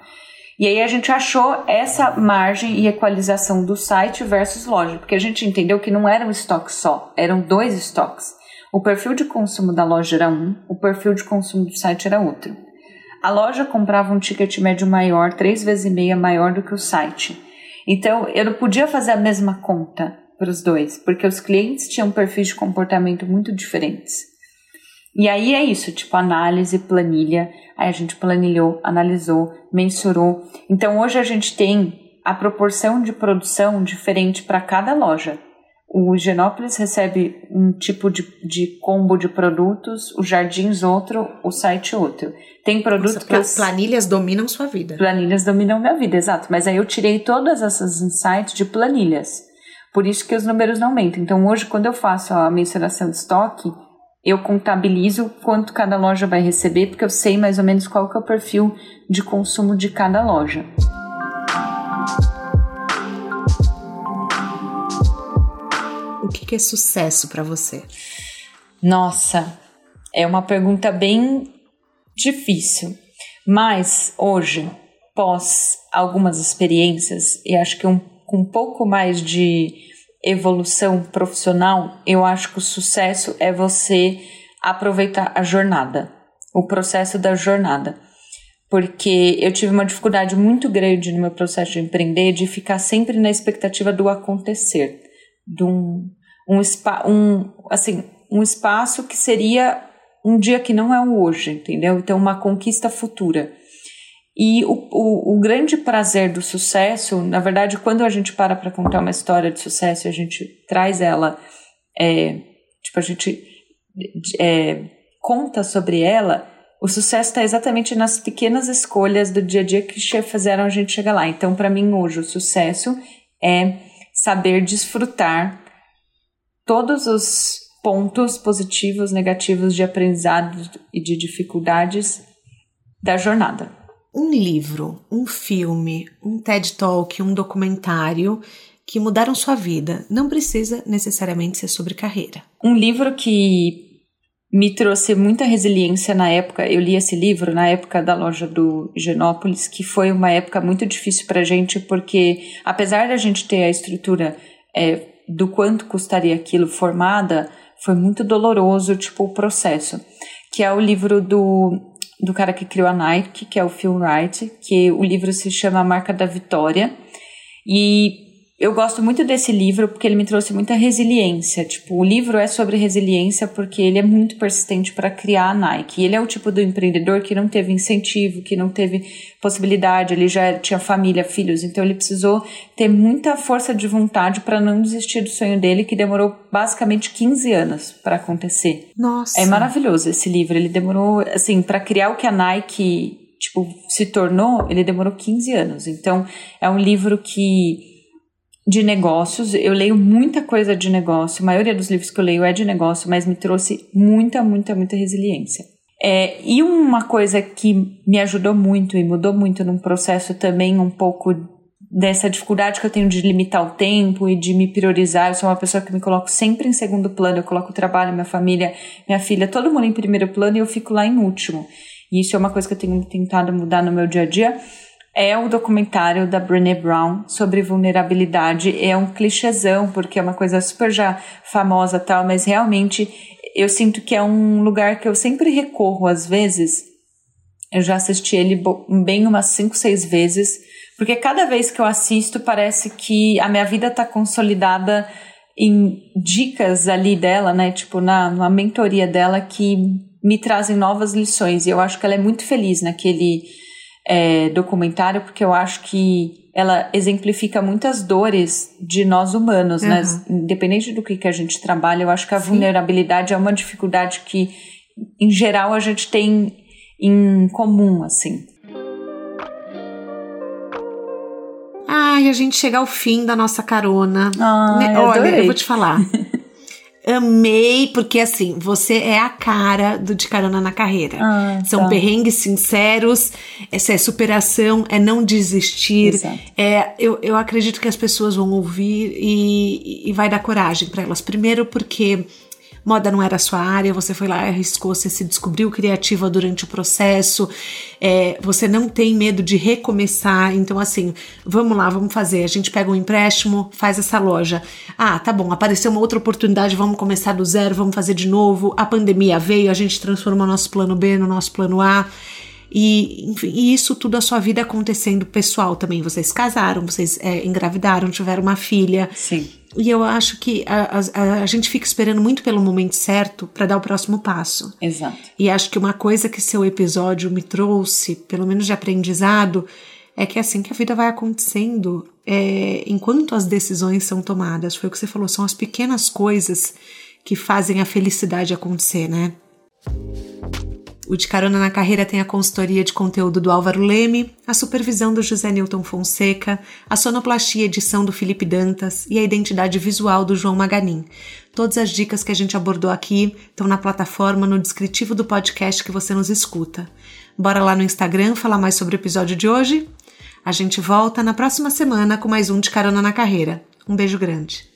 E aí a gente achou essa margem e equalização do site versus loja, porque a gente entendeu que não era um estoque só, eram dois estoques. O perfil de consumo da loja era um, o perfil de consumo do site era outro. A loja comprava um ticket médio maior, três vezes e meia maior do que o site. Então eu não podia fazer a mesma conta para os dois, porque os clientes tinham perfis de comportamento muito diferentes. E aí é isso, tipo análise, planilha. Aí a gente planilhou, analisou, mensurou. Então hoje a gente tem a proporção de produção diferente para cada loja. O Genópolis recebe um tipo de, de combo de produtos, o Jardins outro, o site outro. Tem produtos que. As planilhas dominam sua vida. Planilhas dominam minha vida, exato. Mas aí eu tirei todas essas insights de planilhas. Por isso que os números não aumentam. Então hoje, quando eu faço a mensuração de estoque, eu contabilizo quanto cada loja vai receber, porque eu sei mais ou menos qual que é o perfil de consumo de cada loja. O que, é sucesso para você? Nossa, é uma pergunta bem difícil. Mas hoje, pós algumas experiências, e acho que um, com um pouco mais de evolução profissional, eu acho que o sucesso é você aproveitar a jornada, o processo da jornada. Porque eu tive uma dificuldade muito grande no meu processo de empreender de ficar sempre na expectativa do acontecer, de um, um, um, assim, um espaço que seria um dia que não é o hoje, entendeu? Então, uma conquista futura. E o, o, o, grande prazer do sucesso, na verdade, quando a gente para para contar uma história de sucesso e a gente traz ela, é, tipo, a gente é, conta sobre ela, o sucesso está exatamente nas pequenas escolhas do dia a dia que fizeram a gente chegar lá. Então, para mim, hoje, o sucesso é saber desfrutar todos os pontos positivos, negativos de aprendizado e de dificuldades da jornada um livro, um filme, um TED Talk, um documentário que mudaram sua vida. Não precisa necessariamente ser sobre carreira. Um livro que me trouxe muita resiliência na época. Eu li esse livro na época da loja do Genópolis, que foi uma época muito difícil para a gente, porque apesar da gente ter a estrutura é, do quanto custaria aquilo formada, foi muito doloroso, tipo, o processo. Que é o livro do do cara que criou a Nike, que é o Phil Wright, que o livro se chama Marca da Vitória. E eu gosto muito desse livro porque ele me trouxe muita resiliência. Tipo, o livro é sobre resiliência porque ele é muito persistente para criar a Nike. Ele é o tipo do empreendedor que não teve incentivo, que não teve possibilidade, ele já tinha família, filhos, então ele precisou ter muita força de vontade para não desistir do sonho dele, que demorou basicamente 15 anos para acontecer. Nossa. É maravilhoso esse livro. Ele demorou, assim, para criar o que a Nike tipo se tornou, ele demorou 15 anos. Então, é um livro que de negócios. Eu leio muita coisa de negócio, a maioria dos livros que eu leio é de negócio, mas me trouxe muita, muita, muita resiliência. É, e uma coisa que me ajudou muito e mudou muito num processo também um pouco dessa dificuldade que eu tenho de limitar o tempo e de me priorizar. Eu sou uma pessoa que me coloco sempre em segundo plano. Eu coloco o trabalho, minha família, minha filha, todo mundo em primeiro plano e eu fico lá em último. E isso é uma coisa que eu tenho tentado mudar no meu dia a dia é o documentário da Brené Brown sobre vulnerabilidade. É um clichêzão, porque é uma coisa super já famosa tal, mas realmente eu sinto que é um lugar que eu sempre recorro às vezes. Eu já assisti ele bem umas cinco, seis vezes, porque cada vez que eu assisto parece que a minha vida está consolidada em dicas ali dela, né? Tipo, na, na mentoria dela que me trazem novas lições. E eu acho que ela é muito feliz naquele é, documentário, porque eu acho que ela exemplifica muitas dores de nós humanos, né? uhum. né? Independente do que, que a gente trabalha, eu acho que a Sim. vulnerabilidade é uma dificuldade que, em geral, a gente tem em comum, assim. Ai, a gente chega ao fim da nossa carona. Ai, Olha, eu vou te falar. [laughs] Amei, porque assim, você é a cara do De Carona na Carreira. Ah, São tá. perrengues sinceros, essa é superação, é não desistir. Exato. É, eu, eu acredito que as pessoas vão ouvir e, e vai dar coragem para elas. Primeiro, porque moda não era sua área, você foi lá, arriscou, você se descobriu criativa durante o processo, é, você não tem medo de recomeçar. Então, assim, vamos lá, vamos fazer. A gente pega um empréstimo, faz essa loja. Ah, tá bom, apareceu uma outra oportunidade, vamos começar do zero, vamos fazer de novo. A pandemia veio, a gente transformou nosso plano B no nosso plano A. E, enfim, e isso tudo a sua vida acontecendo pessoal também. Vocês casaram, vocês é, engravidaram, tiveram uma filha. Sim. E eu acho que a, a, a gente fica esperando muito pelo momento certo para dar o próximo passo. Exato. E acho que uma coisa que seu episódio me trouxe, pelo menos de aprendizado, é que é assim que a vida vai acontecendo é, enquanto as decisões são tomadas. Foi o que você falou, são as pequenas coisas que fazem a felicidade acontecer, né? O De Carona na Carreira tem a consultoria de conteúdo do Álvaro Leme, a supervisão do José Newton Fonseca, a sonoplastia e edição do Felipe Dantas e a identidade visual do João Maganin. Todas as dicas que a gente abordou aqui estão na plataforma no descritivo do podcast que você nos escuta. Bora lá no Instagram falar mais sobre o episódio de hoje? A gente volta na próxima semana com mais um De Carona na Carreira. Um beijo grande.